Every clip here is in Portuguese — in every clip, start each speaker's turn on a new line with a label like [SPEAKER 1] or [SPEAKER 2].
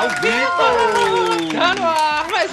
[SPEAKER 1] ao vivo!
[SPEAKER 2] Tá no ar, mais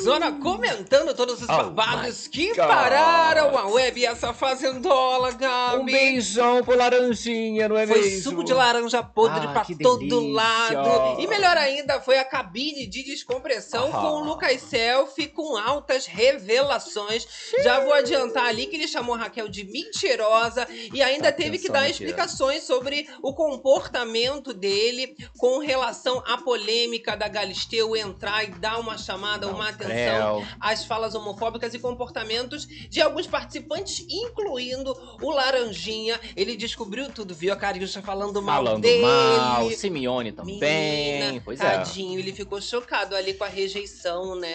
[SPEAKER 2] zona comentando todos os
[SPEAKER 1] Oh
[SPEAKER 2] babados que
[SPEAKER 1] God.
[SPEAKER 2] pararam a web e essa fazendola, Gabi.
[SPEAKER 1] Um beijão pro Laranjinha, não é
[SPEAKER 2] Foi
[SPEAKER 1] mesmo?
[SPEAKER 2] suco de laranja podre
[SPEAKER 1] Ah,
[SPEAKER 2] pra todo lado. E melhor ainda, foi a cabine de descompressão
[SPEAKER 1] Ah.
[SPEAKER 2] com o Lucas Selfie com altas revelações. Já vou adiantar ali que ele chamou a Raquel de mentirosa e ainda teve que dar explicações sobre o comportamento dele com relação à polêmica da Galisteu entrar e dar uma chamada, uma atenção
[SPEAKER 1] Creu.
[SPEAKER 2] às falas homofóbicas e comportamentos de alguns participantes, incluindo o Laranjinha. Ele descobriu tudo, viu a Cariúcha falando mal
[SPEAKER 1] Falando
[SPEAKER 2] dele.
[SPEAKER 1] mal, Simeone também.
[SPEAKER 2] Menina,
[SPEAKER 1] pois
[SPEAKER 2] tadinho, ele ficou chocado ali com a rejeição, né?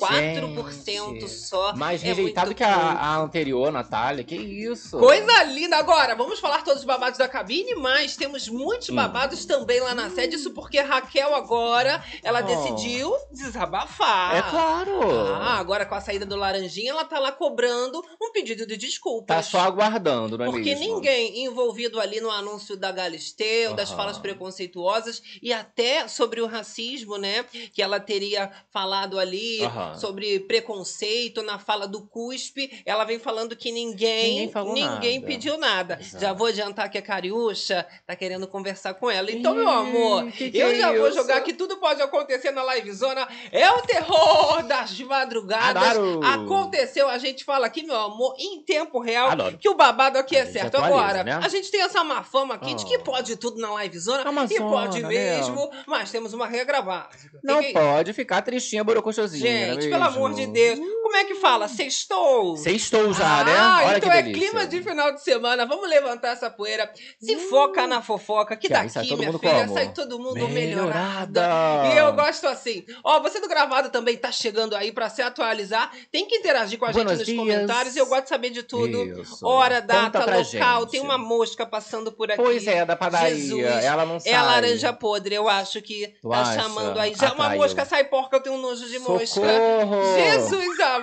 [SPEAKER 2] 4%
[SPEAKER 1] Gente,
[SPEAKER 2] só.
[SPEAKER 1] Mais
[SPEAKER 2] é
[SPEAKER 1] rejeitado que a, a anterior, Natália. Que isso?
[SPEAKER 2] Coisa linda! Agora, vamos falar todos os babados da cabine, mas temos muitos
[SPEAKER 1] Hum.
[SPEAKER 2] babados também lá na sede. Isso porque a Raquel agora, ela
[SPEAKER 1] Oh.
[SPEAKER 2] decidiu desabafar.
[SPEAKER 1] É claro.
[SPEAKER 2] Ah, agora com a saída do Laranjinha, ela tá lá cobrando um pedido de desculpas.
[SPEAKER 1] Tá só aguardando, não é
[SPEAKER 2] Porque
[SPEAKER 1] mesmo?
[SPEAKER 2] ninguém envolvido ali no anúncio da Galisteu, das
[SPEAKER 1] Aham.
[SPEAKER 2] falas preconceituosas e até sobre o racismo, né? Que ela teria falado ali Sobre preconceito na fala do CUSP. Ela vem falando que ninguém,
[SPEAKER 1] Ninguém
[SPEAKER 2] ninguém
[SPEAKER 1] nada.
[SPEAKER 2] pediu nada.
[SPEAKER 1] Exato.
[SPEAKER 2] Já vou adiantar que a Cariúcha tá querendo conversar com ela. Então, meu
[SPEAKER 1] Ih,
[SPEAKER 2] amor,
[SPEAKER 1] que que
[SPEAKER 2] eu
[SPEAKER 1] é
[SPEAKER 2] já vou
[SPEAKER 1] isso?
[SPEAKER 2] jogar que tudo pode acontecer na livezona. É o terror das madrugadas.
[SPEAKER 1] Adoro.
[SPEAKER 2] Aconteceu, a gente fala aqui, meu amor, em tempo real,
[SPEAKER 1] Adoro.
[SPEAKER 2] que o babado aqui é
[SPEAKER 1] A gente
[SPEAKER 2] certo.
[SPEAKER 1] atualiza,
[SPEAKER 2] Agora,
[SPEAKER 1] né?
[SPEAKER 2] a gente tem essa má fama aqui de
[SPEAKER 1] Oh.
[SPEAKER 2] que pode tudo na livezona.
[SPEAKER 1] É uma
[SPEAKER 2] e pode
[SPEAKER 1] zona,
[SPEAKER 2] mesmo, mas temos uma regra básica.
[SPEAKER 1] Não
[SPEAKER 2] que-
[SPEAKER 1] pode ficar tristinha, borocochosinha,
[SPEAKER 2] Gente,
[SPEAKER 1] é
[SPEAKER 2] pelo amor de Deus. Como é que fala? Sextou?
[SPEAKER 1] Sextou já,
[SPEAKER 2] ah,
[SPEAKER 1] né? Olha
[SPEAKER 2] então
[SPEAKER 1] que
[SPEAKER 2] é
[SPEAKER 1] delícia.
[SPEAKER 2] clima de final de semana. Vamos levantar essa poeira. Se foca na fofoca, que
[SPEAKER 1] Que
[SPEAKER 2] daqui,
[SPEAKER 1] sai todo
[SPEAKER 2] minha
[SPEAKER 1] mundo
[SPEAKER 2] filha,
[SPEAKER 1] como?
[SPEAKER 2] sai todo mundo melhorada.
[SPEAKER 1] Melhorada.
[SPEAKER 2] E eu gosto assim. Ó, você do gravado também tá chegando aí pra se atualizar. Tem que interagir com a gente
[SPEAKER 1] Buenos
[SPEAKER 2] nos
[SPEAKER 1] dias.
[SPEAKER 2] comentários. Eu gosto de saber de tudo.
[SPEAKER 1] Isso.
[SPEAKER 2] Hora, data, local.
[SPEAKER 1] gente.
[SPEAKER 2] Tem uma mosca passando por aqui.
[SPEAKER 1] Pois é, da padaria.
[SPEAKER 2] Jesus,
[SPEAKER 1] ela não sabe.
[SPEAKER 2] É a laranja podre, eu acho que
[SPEAKER 1] Tu
[SPEAKER 2] tá
[SPEAKER 1] acha?
[SPEAKER 2] chamando aí. Já uma
[SPEAKER 1] Atraiu.
[SPEAKER 2] mosca sai porca, eu tenho um nojo de mosca.
[SPEAKER 1] Socorro!
[SPEAKER 2] Jesus amado!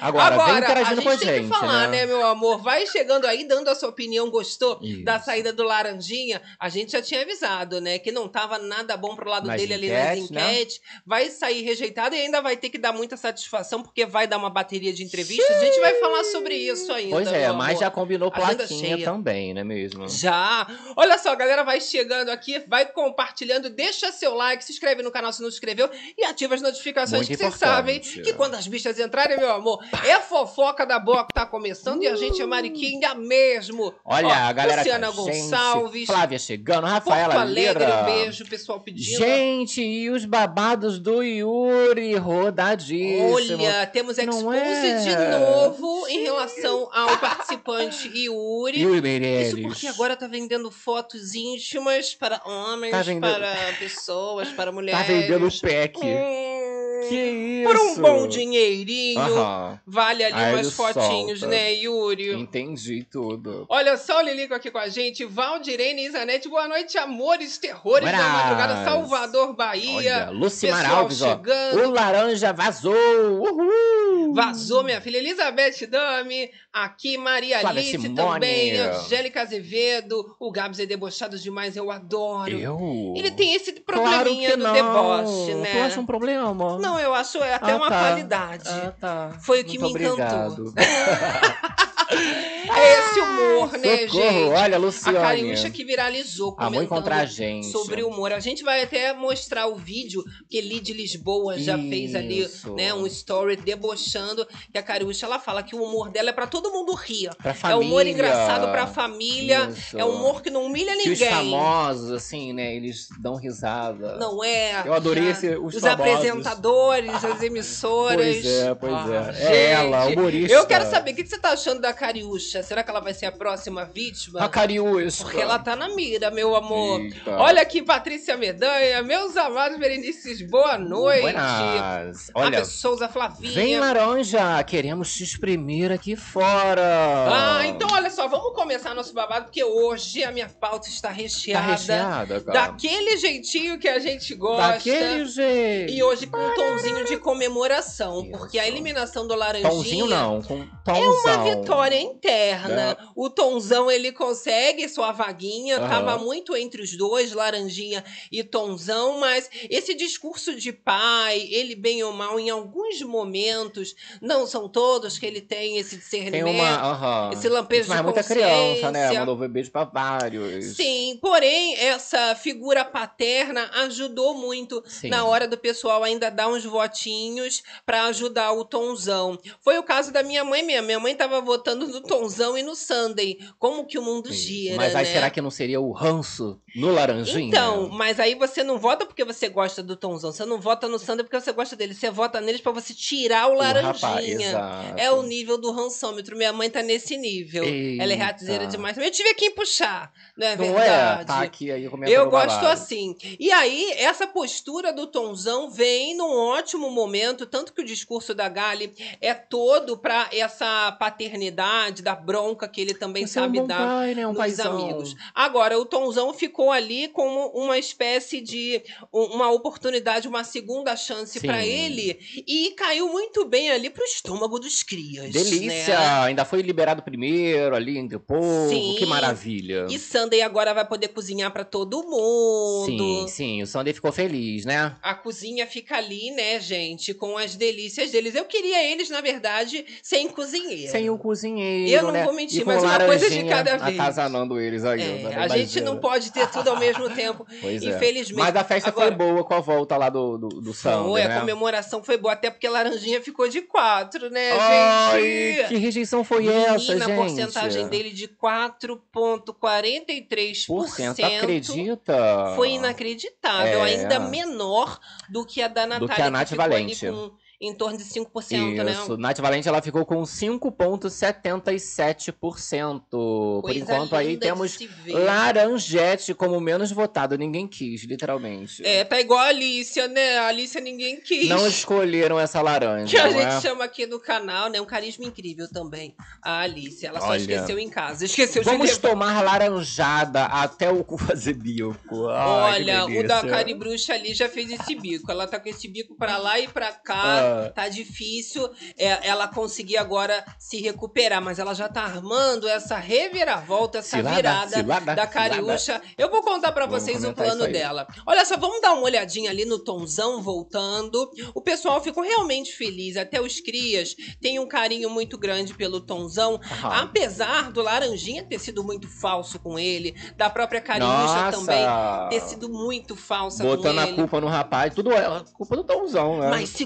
[SPEAKER 1] Agora, vem
[SPEAKER 2] a gente
[SPEAKER 1] com
[SPEAKER 2] tem que
[SPEAKER 1] gente,
[SPEAKER 2] falar,
[SPEAKER 1] né?
[SPEAKER 2] né, meu amor? Vai chegando aí, dando a sua opinião. Gostou
[SPEAKER 1] Isso.
[SPEAKER 2] da saída do Laranjinha? A gente já tinha avisado, né? Que não tava nada bom pro lado dele ali nas
[SPEAKER 1] enquetes, né?
[SPEAKER 2] Vai sair rejeitado e ainda vai ter que dar muita satisfação, porque vai dar uma bateria de entrevistas. A gente vai falar sobre isso ainda.
[SPEAKER 1] Pois é, mas já combinou plaquinha
[SPEAKER 2] cheia.
[SPEAKER 1] também, não é mesmo?
[SPEAKER 2] Já! Olha só, a galera vai chegando aqui, vai compartilhando, deixa seu like, se inscreve no canal se não se inscreveu e ativa as notificações
[SPEAKER 1] Muito
[SPEAKER 2] que vocês sabem que quando as bichas entrarem, meu amor, é fofoca da boa que tá começando e a gente é mariquinha mesmo.
[SPEAKER 1] Olha,
[SPEAKER 2] Ó,
[SPEAKER 1] a galera
[SPEAKER 2] Luciana
[SPEAKER 1] com a gente,
[SPEAKER 2] Gonçalves,
[SPEAKER 1] Flávia chegando,
[SPEAKER 2] Porto
[SPEAKER 1] Rafaela
[SPEAKER 2] Alegre,
[SPEAKER 1] Lira.
[SPEAKER 2] um beijo, pessoal pedindo.
[SPEAKER 1] Gente, e os babados do Yuri rodadíssimo.
[SPEAKER 2] Olha, temos expose
[SPEAKER 1] é?
[SPEAKER 2] de novo em relação ao participante Yuri.
[SPEAKER 1] Yuri Meirelles.
[SPEAKER 2] Isso porque agora tá vendendo fotos íntimas para homens,
[SPEAKER 1] Tá vendendo-
[SPEAKER 2] para pessoas, para mulheres.
[SPEAKER 1] Tá vendendo pack.
[SPEAKER 2] Hum,
[SPEAKER 1] Que isso?
[SPEAKER 2] Por um bom dinheirinho.
[SPEAKER 1] Aham,
[SPEAKER 2] Vale ali
[SPEAKER 1] Aí
[SPEAKER 2] umas
[SPEAKER 1] ele
[SPEAKER 2] fotinhos,
[SPEAKER 1] solta.
[SPEAKER 2] né, Yuri?
[SPEAKER 1] entendi tudo.
[SPEAKER 2] Olha só o Lilico aqui com a gente. Valdirene e Izanete, boa noite, amores, terrores da madrugada. Salvador, Bahia.
[SPEAKER 1] Olha, Lucimar
[SPEAKER 2] Pessoal
[SPEAKER 1] Alves, ó.
[SPEAKER 2] chegando.
[SPEAKER 1] O laranja vazou. Uhul.
[SPEAKER 2] Vazou, minha filha. Elizabeth Dami, aqui Maria
[SPEAKER 1] Flávia
[SPEAKER 2] Alice
[SPEAKER 1] Simone.
[SPEAKER 2] também, Angélica Azevedo, o Gabs é debochado demais, eu adoro.
[SPEAKER 1] Eu?
[SPEAKER 2] Ele tem esse
[SPEAKER 1] Claro
[SPEAKER 2] probleminha
[SPEAKER 1] que
[SPEAKER 2] do
[SPEAKER 1] não.
[SPEAKER 2] deboche, né?
[SPEAKER 1] Tu acha um problema?
[SPEAKER 2] Não, eu acho é até
[SPEAKER 1] Ah,
[SPEAKER 2] uma
[SPEAKER 1] tá.
[SPEAKER 2] qualidade.
[SPEAKER 1] Ah, tá.
[SPEAKER 2] Foi o que me encantou. É esse humor, né,
[SPEAKER 1] Socorro,
[SPEAKER 2] gente?
[SPEAKER 1] olha,
[SPEAKER 2] A
[SPEAKER 1] Luciane.
[SPEAKER 2] Cariúcha que viralizou comentando
[SPEAKER 1] encontrar a gente.
[SPEAKER 2] sobre o humor. A gente vai até mostrar o vídeo que Lid Lisboa já fez ali,
[SPEAKER 1] Isso.
[SPEAKER 2] né? Um story debochando que a Cariúcha ela fala que o humor dela é pra todo mundo rir.
[SPEAKER 1] Pra
[SPEAKER 2] É
[SPEAKER 1] família.
[SPEAKER 2] humor engraçado pra família.
[SPEAKER 1] Isso.
[SPEAKER 2] É humor que não humilha
[SPEAKER 1] Que os
[SPEAKER 2] ninguém.
[SPEAKER 1] famosos, assim, né, eles dão risada.
[SPEAKER 2] Não é.
[SPEAKER 1] Eu adorei
[SPEAKER 2] Já.
[SPEAKER 1] esse, os,
[SPEAKER 2] Os apresentadores, as emissoras.
[SPEAKER 1] Pois é, pois
[SPEAKER 2] Ah,
[SPEAKER 1] é. É ela,
[SPEAKER 2] gente,
[SPEAKER 1] humorista.
[SPEAKER 2] Eu quero saber, o que você tá achando da Cariúcha? Será que ela vai ser a próxima vítima?
[SPEAKER 1] A Cariúcha.
[SPEAKER 2] Porque ela tá na mira, meu amor.
[SPEAKER 1] Eita.
[SPEAKER 2] Olha aqui, Patrícia Medanha, meus amados Berenices, boa noite.
[SPEAKER 1] Buenas.
[SPEAKER 2] A
[SPEAKER 1] Olha,
[SPEAKER 2] Souza Flavinha.
[SPEAKER 1] vem laranja, queremos te espremer aqui fora.
[SPEAKER 2] Ah, então olha só, vamos começar nosso babado, porque hoje a minha pauta está
[SPEAKER 1] Tá
[SPEAKER 2] recheada.
[SPEAKER 1] recheada, cara.
[SPEAKER 2] daquele jeitinho que a gente gosta.
[SPEAKER 1] Daquele jeito.
[SPEAKER 2] E hoje com um tonzinho de comemoração,
[SPEAKER 1] Isso.
[SPEAKER 2] porque a eliminação do Laranjinha
[SPEAKER 1] Tomzinho não, com
[SPEAKER 2] é
[SPEAKER 1] tomzão.
[SPEAKER 2] uma vitória história interna. O Tonzão, ele consegue sua vaguinha,
[SPEAKER 1] Aham.
[SPEAKER 2] tava muito entre os dois, Laranjinha e Tonzão, mas esse discurso de pai, ele bem ou mal, em alguns momentos, não são todos que ele tem esse discernimento.
[SPEAKER 1] Tem uma. Aham.
[SPEAKER 2] esse lampejo
[SPEAKER 1] Mas
[SPEAKER 2] de
[SPEAKER 1] muita criança, né? Mandou beijo pra vários.
[SPEAKER 2] Sim, porém, essa figura paterna ajudou muito
[SPEAKER 1] Sim.
[SPEAKER 2] na hora do pessoal ainda dar uns votinhos pra ajudar o Tonzão. Foi o caso da minha mãe mesmo. Minha mãe tava votando no Tonzão e no Sunday. Como que o mundo gira,
[SPEAKER 1] Mas aí
[SPEAKER 2] né?
[SPEAKER 1] será que não seria o ranço no laranjinha?
[SPEAKER 2] Então, mas aí você não vota porque você gosta do Tonzão. Você não vota no Sunday porque você gosta dele. Você vota neles pra você tirar o
[SPEAKER 1] O rapaz,
[SPEAKER 2] laranjinha. É o nível do rançômetro. Minha mãe tá nesse nível. Ela é ratizeira
[SPEAKER 1] Eita.
[SPEAKER 2] demais. Eu tive quem puxar, não é
[SPEAKER 1] Não
[SPEAKER 2] verdade?
[SPEAKER 1] é? Tá aqui aí
[SPEAKER 2] Eu gosto assim. E aí, essa postura do Tonzão vem num ótimo momento, tanto que o discurso da Gali é todo pra essa paternidade, da bronca que ele também
[SPEAKER 1] Você é um
[SPEAKER 2] sabe
[SPEAKER 1] bom
[SPEAKER 2] dar
[SPEAKER 1] pai, né? Um
[SPEAKER 2] nos
[SPEAKER 1] paizão.
[SPEAKER 2] amigos. Agora, o Tonzão ficou ali como uma espécie de um- uma oportunidade, uma segunda chance pra ele e caiu muito bem ali pro estômago dos crias.
[SPEAKER 1] Delícia!
[SPEAKER 2] né?
[SPEAKER 1] Ainda foi liberado primeiro ali entre o povo.
[SPEAKER 2] Sim.
[SPEAKER 1] Que maravilha.
[SPEAKER 2] E Sunday agora vai poder cozinhar pra todo mundo.
[SPEAKER 1] Sim, sim. O Sunday ficou feliz, né?
[SPEAKER 2] A cozinha fica ali, né, gente, com as delícias deles. Eu queria eles, na verdade, sem cozinheiro.
[SPEAKER 1] Sem o cozinheiro,
[SPEAKER 2] Eu não
[SPEAKER 1] né?
[SPEAKER 2] vou mentir, mas uma coisa de cada vez.
[SPEAKER 1] Atazanando eles aí.
[SPEAKER 2] É, a gente não pode ter tudo ao mesmo tempo,
[SPEAKER 1] Pois é.
[SPEAKER 2] infelizmente.
[SPEAKER 1] Mas a festa
[SPEAKER 2] Agora-
[SPEAKER 1] foi boa com a volta lá do, do, do Sunday,
[SPEAKER 2] Foi, a
[SPEAKER 1] né?
[SPEAKER 2] comemoração foi boa, até porque Laranjinha ficou de quatro, né,
[SPEAKER 1] Ai,
[SPEAKER 2] gente?
[SPEAKER 1] que rejeição foi essa,
[SPEAKER 2] Menina,
[SPEAKER 1] gente?
[SPEAKER 2] a porcentagem dele de 4,43%.
[SPEAKER 1] Por cento, acredita?
[SPEAKER 2] Foi inacreditável,
[SPEAKER 1] É.
[SPEAKER 2] ainda menor do que a da Natália.
[SPEAKER 1] que a Nath
[SPEAKER 2] ficou ali
[SPEAKER 1] Valente.
[SPEAKER 2] com em torno de 5%, né?
[SPEAKER 1] Isso, Nath Valente ela ficou com 5,77%. Por enquanto aí temos. Laranjete como menos votado. Ninguém quis, literalmente.
[SPEAKER 2] É, tá igual a Alicia, né? A Alicia ninguém quis.
[SPEAKER 1] Não escolheram essa laranja,
[SPEAKER 2] que a gente
[SPEAKER 1] é?
[SPEAKER 2] chama aqui no canal, né? Um carisma incrível também. A Alice, ela só
[SPEAKER 1] Olha.
[SPEAKER 2] esqueceu em casa. Esqueceu de
[SPEAKER 1] Vamos tomar laranjada até o cu fazer bico. Ai,
[SPEAKER 2] Olha, o da. Caribruxa ali já fez esse bico. Ela tá com esse bico pra lá e pra cá.
[SPEAKER 1] Ah.
[SPEAKER 2] Tá difícil é, ela conseguir agora se recuperar, mas ela já tá armando essa reviravolta, essa
[SPEAKER 1] Cilada,
[SPEAKER 2] virada
[SPEAKER 1] cilada,
[SPEAKER 2] da Cariúcha. Eu vou contar pra
[SPEAKER 1] Vamos
[SPEAKER 2] vocês o plano dela. Olha só, vamos dar uma olhadinha ali no Tonzão voltando. O pessoal ficou realmente feliz, até os crias têm um carinho muito grande pelo Tonzão.
[SPEAKER 1] Aham.
[SPEAKER 2] Apesar do Laranjinha ter sido muito falso com ele, da própria Cariúcha também ter sido muito falsa
[SPEAKER 1] Botando
[SPEAKER 2] com
[SPEAKER 1] a
[SPEAKER 2] ele.
[SPEAKER 1] culpa no rapaz. Tudo é culpa do Tomzão, né?
[SPEAKER 2] Mas se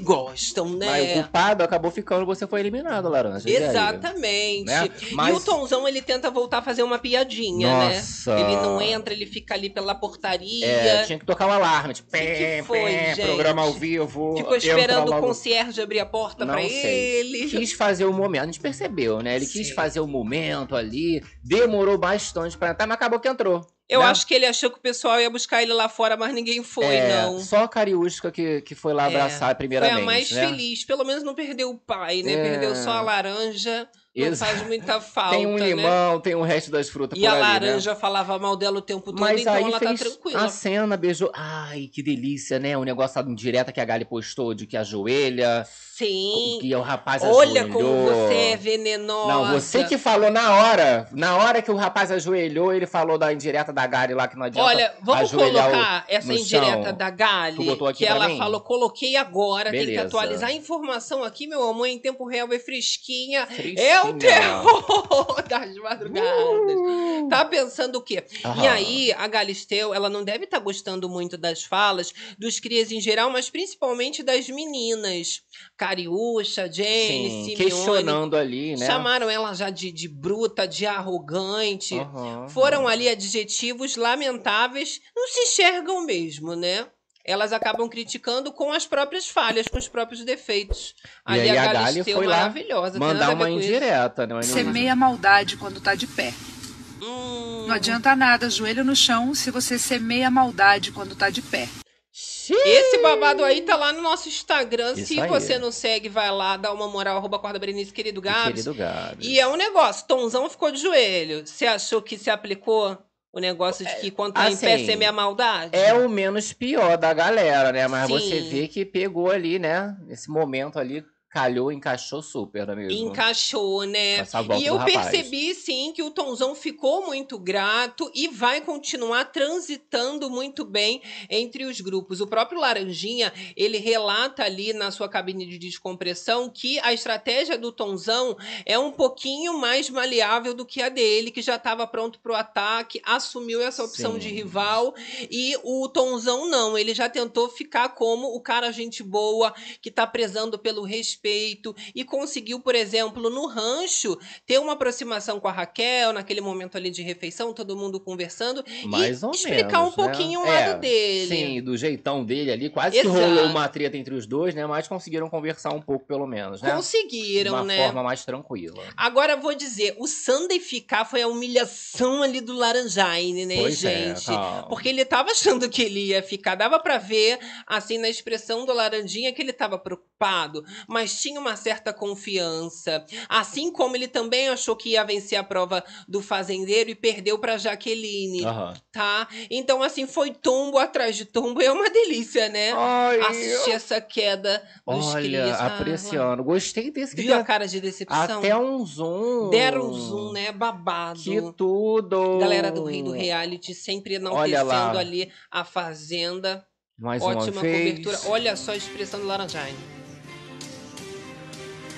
[SPEAKER 2] gostam, né?
[SPEAKER 1] Mas o culpado acabou ficando, você foi eliminado, Laranja. E?
[SPEAKER 2] Exatamente.
[SPEAKER 1] Né?
[SPEAKER 2] E
[SPEAKER 1] Mas-
[SPEAKER 2] o Tonzão, ele tenta voltar a fazer uma piadinha,
[SPEAKER 1] Nossa.
[SPEAKER 2] né? Ele não entra, ele fica ali pela portaria.
[SPEAKER 1] É, tinha que tocar o alarme, tipo, pé,
[SPEAKER 2] foi,
[SPEAKER 1] pé,
[SPEAKER 2] gente?
[SPEAKER 1] programa ao vivo.
[SPEAKER 2] Ficou esperando o concierge abrir a porta
[SPEAKER 1] Não
[SPEAKER 2] pra
[SPEAKER 1] sei.
[SPEAKER 2] ele.
[SPEAKER 1] Quis fazer o momento, a gente percebeu, né? Ele quis
[SPEAKER 2] Sim.
[SPEAKER 1] fazer o momento ali, demorou bastante pra entrar, mas acabou que entrou.
[SPEAKER 2] Eu
[SPEAKER 1] né?
[SPEAKER 2] acho que ele achou que o pessoal ia buscar ele lá fora, mas ninguém foi,
[SPEAKER 1] É,
[SPEAKER 2] não.
[SPEAKER 1] Só a Cariúsca que, que foi lá
[SPEAKER 2] É,
[SPEAKER 1] abraçar
[SPEAKER 2] Foi
[SPEAKER 1] primeiramente,
[SPEAKER 2] a mais
[SPEAKER 1] né?
[SPEAKER 2] feliz. Pelo menos não perdeu o pai, né?
[SPEAKER 1] É.
[SPEAKER 2] Perdeu só a laranja. Não
[SPEAKER 1] Exa-
[SPEAKER 2] faz muita falta,
[SPEAKER 1] Tem um
[SPEAKER 2] né?
[SPEAKER 1] limão, tem o resto das frutas
[SPEAKER 2] E a
[SPEAKER 1] ali, né?
[SPEAKER 2] laranja falava mal dela o tempo todo,
[SPEAKER 1] Mas
[SPEAKER 2] então
[SPEAKER 1] aí
[SPEAKER 2] ela tá tranquila.
[SPEAKER 1] a cena, beijou. Ai, que delícia, né? O negócio da indireta que a Gali postou de que ajoelha,
[SPEAKER 2] Sim.
[SPEAKER 1] que o rapaz
[SPEAKER 2] Olha
[SPEAKER 1] ajoelhou.
[SPEAKER 2] como você é venenosa.
[SPEAKER 1] Não, você que falou na hora. Na hora que o rapaz ajoelhou, ele falou da indireta da Gali lá que não adianta.
[SPEAKER 2] Olha, vamos
[SPEAKER 1] ajoelhar o-
[SPEAKER 2] colocar essa indireta
[SPEAKER 1] chão.
[SPEAKER 2] da Gali, que ela
[SPEAKER 1] mim?
[SPEAKER 2] falou, coloquei agora, tem que
[SPEAKER 1] Beleza.
[SPEAKER 2] atualizar a informação aqui, meu amor, em tempo real, é fresquinha.
[SPEAKER 1] Fresquinha.
[SPEAKER 2] É o terror das madrugadas.
[SPEAKER 1] Uh!
[SPEAKER 2] Tá pensando o quê? E aí, a Galisteu, ela não deve estar gostando muito das falas dos crias em geral, mas principalmente das meninas. Cariúcha, Jane,
[SPEAKER 1] Sim,
[SPEAKER 2] Simeone.
[SPEAKER 1] questionando ali, né?
[SPEAKER 2] Chamaram ela já de, de bruta, de arrogante.
[SPEAKER 1] Aham.
[SPEAKER 2] Foram ali adjetivos lamentáveis, não se enxergam mesmo, né? Elas acabam criticando com as próprias falhas, com os próprios defeitos.
[SPEAKER 1] E
[SPEAKER 2] Ali
[SPEAKER 1] aí
[SPEAKER 2] a
[SPEAKER 1] a Gali
[SPEAKER 2] Galisteu
[SPEAKER 1] foi lá
[SPEAKER 2] maravilhosa.
[SPEAKER 1] Mandar uma indireta, né?
[SPEAKER 3] Semeia maldade quando tá de pé.
[SPEAKER 2] Hum,
[SPEAKER 3] Não adianta nada, joelho no chão, se você semeia maldade quando tá de pé.
[SPEAKER 2] Esse babado aí tá lá no nosso Instagram.
[SPEAKER 1] Isso
[SPEAKER 2] Se
[SPEAKER 1] aí.
[SPEAKER 2] você não segue, vai lá, dá uma moral, arroba Corda Berenice, querido Gabs.
[SPEAKER 1] Querido Gabs.
[SPEAKER 2] E é um negócio, Tonzão ficou de joelho. Você achou que se aplicou o negócio de que quando tá em pé
[SPEAKER 1] assim,
[SPEAKER 2] semeia maldade?
[SPEAKER 1] É o menos pior da galera, né? Mas
[SPEAKER 2] Sim.
[SPEAKER 1] você vê que pegou ali, né? Nesse momento ali, calhou, encaixou super, não é mesmo?
[SPEAKER 2] Encaixou, né? E eu percebi, sim, que o Tonzão ficou muito grato e vai continuar transitando muito bem entre os grupos. O próprio Laranjinha, ele relata ali na sua cabine de descompressão que a estratégia do Tonzão é um pouquinho mais maleável do que a dele, que já estava pronto para o ataque, assumiu essa opção
[SPEAKER 1] Sim.
[SPEAKER 2] de rival e o Tonzão não, ele já tentou ficar como o cara gente boa, que tá prezando pelo respeito e conseguiu, por exemplo, no rancho, ter uma aproximação com a Raquel, naquele momento ali de refeição, todo mundo conversando,
[SPEAKER 1] Mais
[SPEAKER 2] e
[SPEAKER 1] ou
[SPEAKER 2] explicar
[SPEAKER 1] menos,
[SPEAKER 2] um pouquinho
[SPEAKER 1] né?
[SPEAKER 2] o lado
[SPEAKER 1] É,
[SPEAKER 2] dele.
[SPEAKER 1] Sim, do jeitão dele ali. Quase
[SPEAKER 2] Exato.
[SPEAKER 1] que rolou uma treta entre os dois, né? Mas conseguiram conversar um pouco, pelo menos, né?
[SPEAKER 2] Conseguiram,
[SPEAKER 1] De uma
[SPEAKER 2] né?
[SPEAKER 1] forma mais tranquila.
[SPEAKER 2] Agora vou dizer, o Sunday ficar foi a humilhação ali do Laranjaine, né,
[SPEAKER 1] Pois é,
[SPEAKER 2] gente?
[SPEAKER 1] calma.
[SPEAKER 2] Porque ele tava achando que ele ia ficar. Dava pra ver, assim, na expressão do Laranjinha, que ele tava preocupado, mas tinha uma certa confiança. Assim como ele também achou que ia vencer a prova do fazendeiro e perdeu pra Jaqueline,
[SPEAKER 1] Aham.
[SPEAKER 2] tá? Então, assim, foi tombo atrás de tombo. É uma delícia, né?
[SPEAKER 1] Ai,
[SPEAKER 2] Assistir essa queda dos
[SPEAKER 1] olha,
[SPEAKER 2] crias. Ah,
[SPEAKER 1] apreciando. Gostei desse
[SPEAKER 2] Viu a cara de decepção?
[SPEAKER 1] até um zoom.
[SPEAKER 2] Deram um zoom, né? Babado.
[SPEAKER 1] Que tudo!
[SPEAKER 2] Galera do Rei do Reality sempre enaltecendo ali a Fazenda.
[SPEAKER 1] Mais
[SPEAKER 2] Ótima
[SPEAKER 1] uma vez.
[SPEAKER 2] cobertura. Olha só a expressão do Laranjine.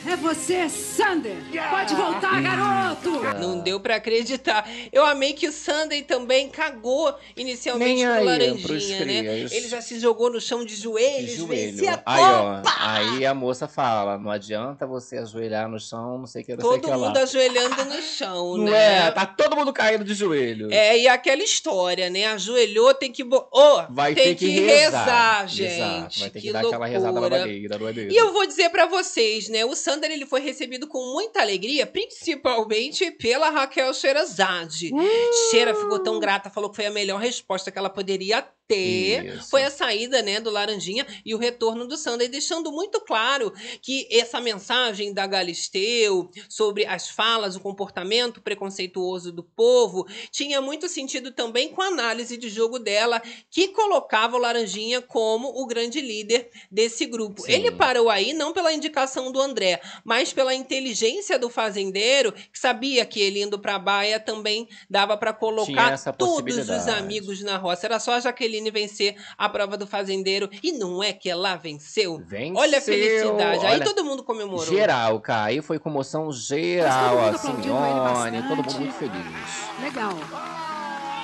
[SPEAKER 3] É você, Sander! Pode voltar, garoto!
[SPEAKER 2] Não deu pra acreditar. Eu amei que o Sunday também cagou inicialmente
[SPEAKER 1] aí,
[SPEAKER 2] Laranjinha, né? Ele já se jogou no chão de joelhos,
[SPEAKER 1] De joelho.
[SPEAKER 2] vencia a
[SPEAKER 1] Aí, ó. Aí a moça fala: não adianta você ajoelhar no chão, não sei o que, não sei o
[SPEAKER 2] Todo
[SPEAKER 1] que
[SPEAKER 2] mundo
[SPEAKER 1] lá.
[SPEAKER 2] ajoelhando no chão,
[SPEAKER 1] Não
[SPEAKER 2] né?
[SPEAKER 1] é? Tá todo mundo caindo de joelho.
[SPEAKER 2] É, e aquela história, né? Ajoelhou, tem que. bo- Ô,
[SPEAKER 1] Vai
[SPEAKER 2] tem
[SPEAKER 1] ter que, rezar.
[SPEAKER 2] gente.
[SPEAKER 1] Exato. Vai ter que,
[SPEAKER 2] que
[SPEAKER 1] dar aquela rezada
[SPEAKER 2] loucura.
[SPEAKER 1] babadeira, não é mesmo?
[SPEAKER 2] E eu vou dizer pra vocês, né? O Sander ele foi recebido com muita alegria, principalmente pela Raquel Sherazade. Sheira ficou tão grata, falou que foi a melhor resposta que ela poderia ter.
[SPEAKER 1] Isso.
[SPEAKER 2] Foi a saída, né, do Laranjinha e o retorno do Sander, deixando muito claro que essa mensagem da Galisteu sobre as falas, o comportamento preconceituoso do povo, tinha muito sentido também com a análise de jogo dela, que colocava o Laranjinha como o grande líder desse grupo.
[SPEAKER 1] Sim.
[SPEAKER 2] Ele parou aí não pela indicação do André, mas pela inteligência do fazendeiro, que sabia que ele indo pra Baia também dava
[SPEAKER 1] Tinha
[SPEAKER 2] colocar todos os amigos na roça. Era só a Jaqueline vencer a prova do fazendeiro e não é que ela venceu.
[SPEAKER 1] Venceu.
[SPEAKER 2] Olha a felicidade. Aí
[SPEAKER 1] Olha,
[SPEAKER 2] todo mundo comemorou.
[SPEAKER 1] Geral, cara. Aí foi comoção geral, a Simeone, todo mundo muito feliz.
[SPEAKER 3] Legal.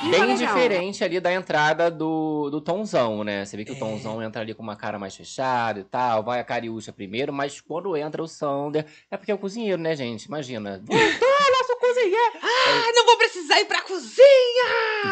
[SPEAKER 1] Bem
[SPEAKER 3] legal.
[SPEAKER 1] diferente ali da entrada do, do Tonzão, né? Você vê que
[SPEAKER 2] É.
[SPEAKER 1] o Tonzão entra ali com uma cara mais fechada e tal, vai a Cariúcha primeiro, mas quando entra o Sander, é porque é o cozinheiro, né, gente? Imagina. Cozinheiro!
[SPEAKER 2] Ah, não vou precisar ir pra cozinha!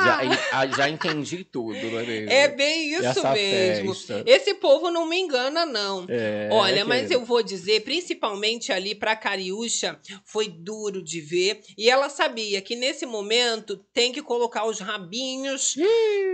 [SPEAKER 1] Já, já entendi tudo, é?
[SPEAKER 2] É bem isso
[SPEAKER 1] Essa
[SPEAKER 2] mesmo.
[SPEAKER 1] festa.
[SPEAKER 2] Esse povo não me engana, não.
[SPEAKER 1] É,
[SPEAKER 2] Olha,
[SPEAKER 1] é
[SPEAKER 2] mas eu vou dizer, principalmente ali pra Cariúcha, foi duro de ver. E ela sabia que nesse momento tem que colocar os rabinhos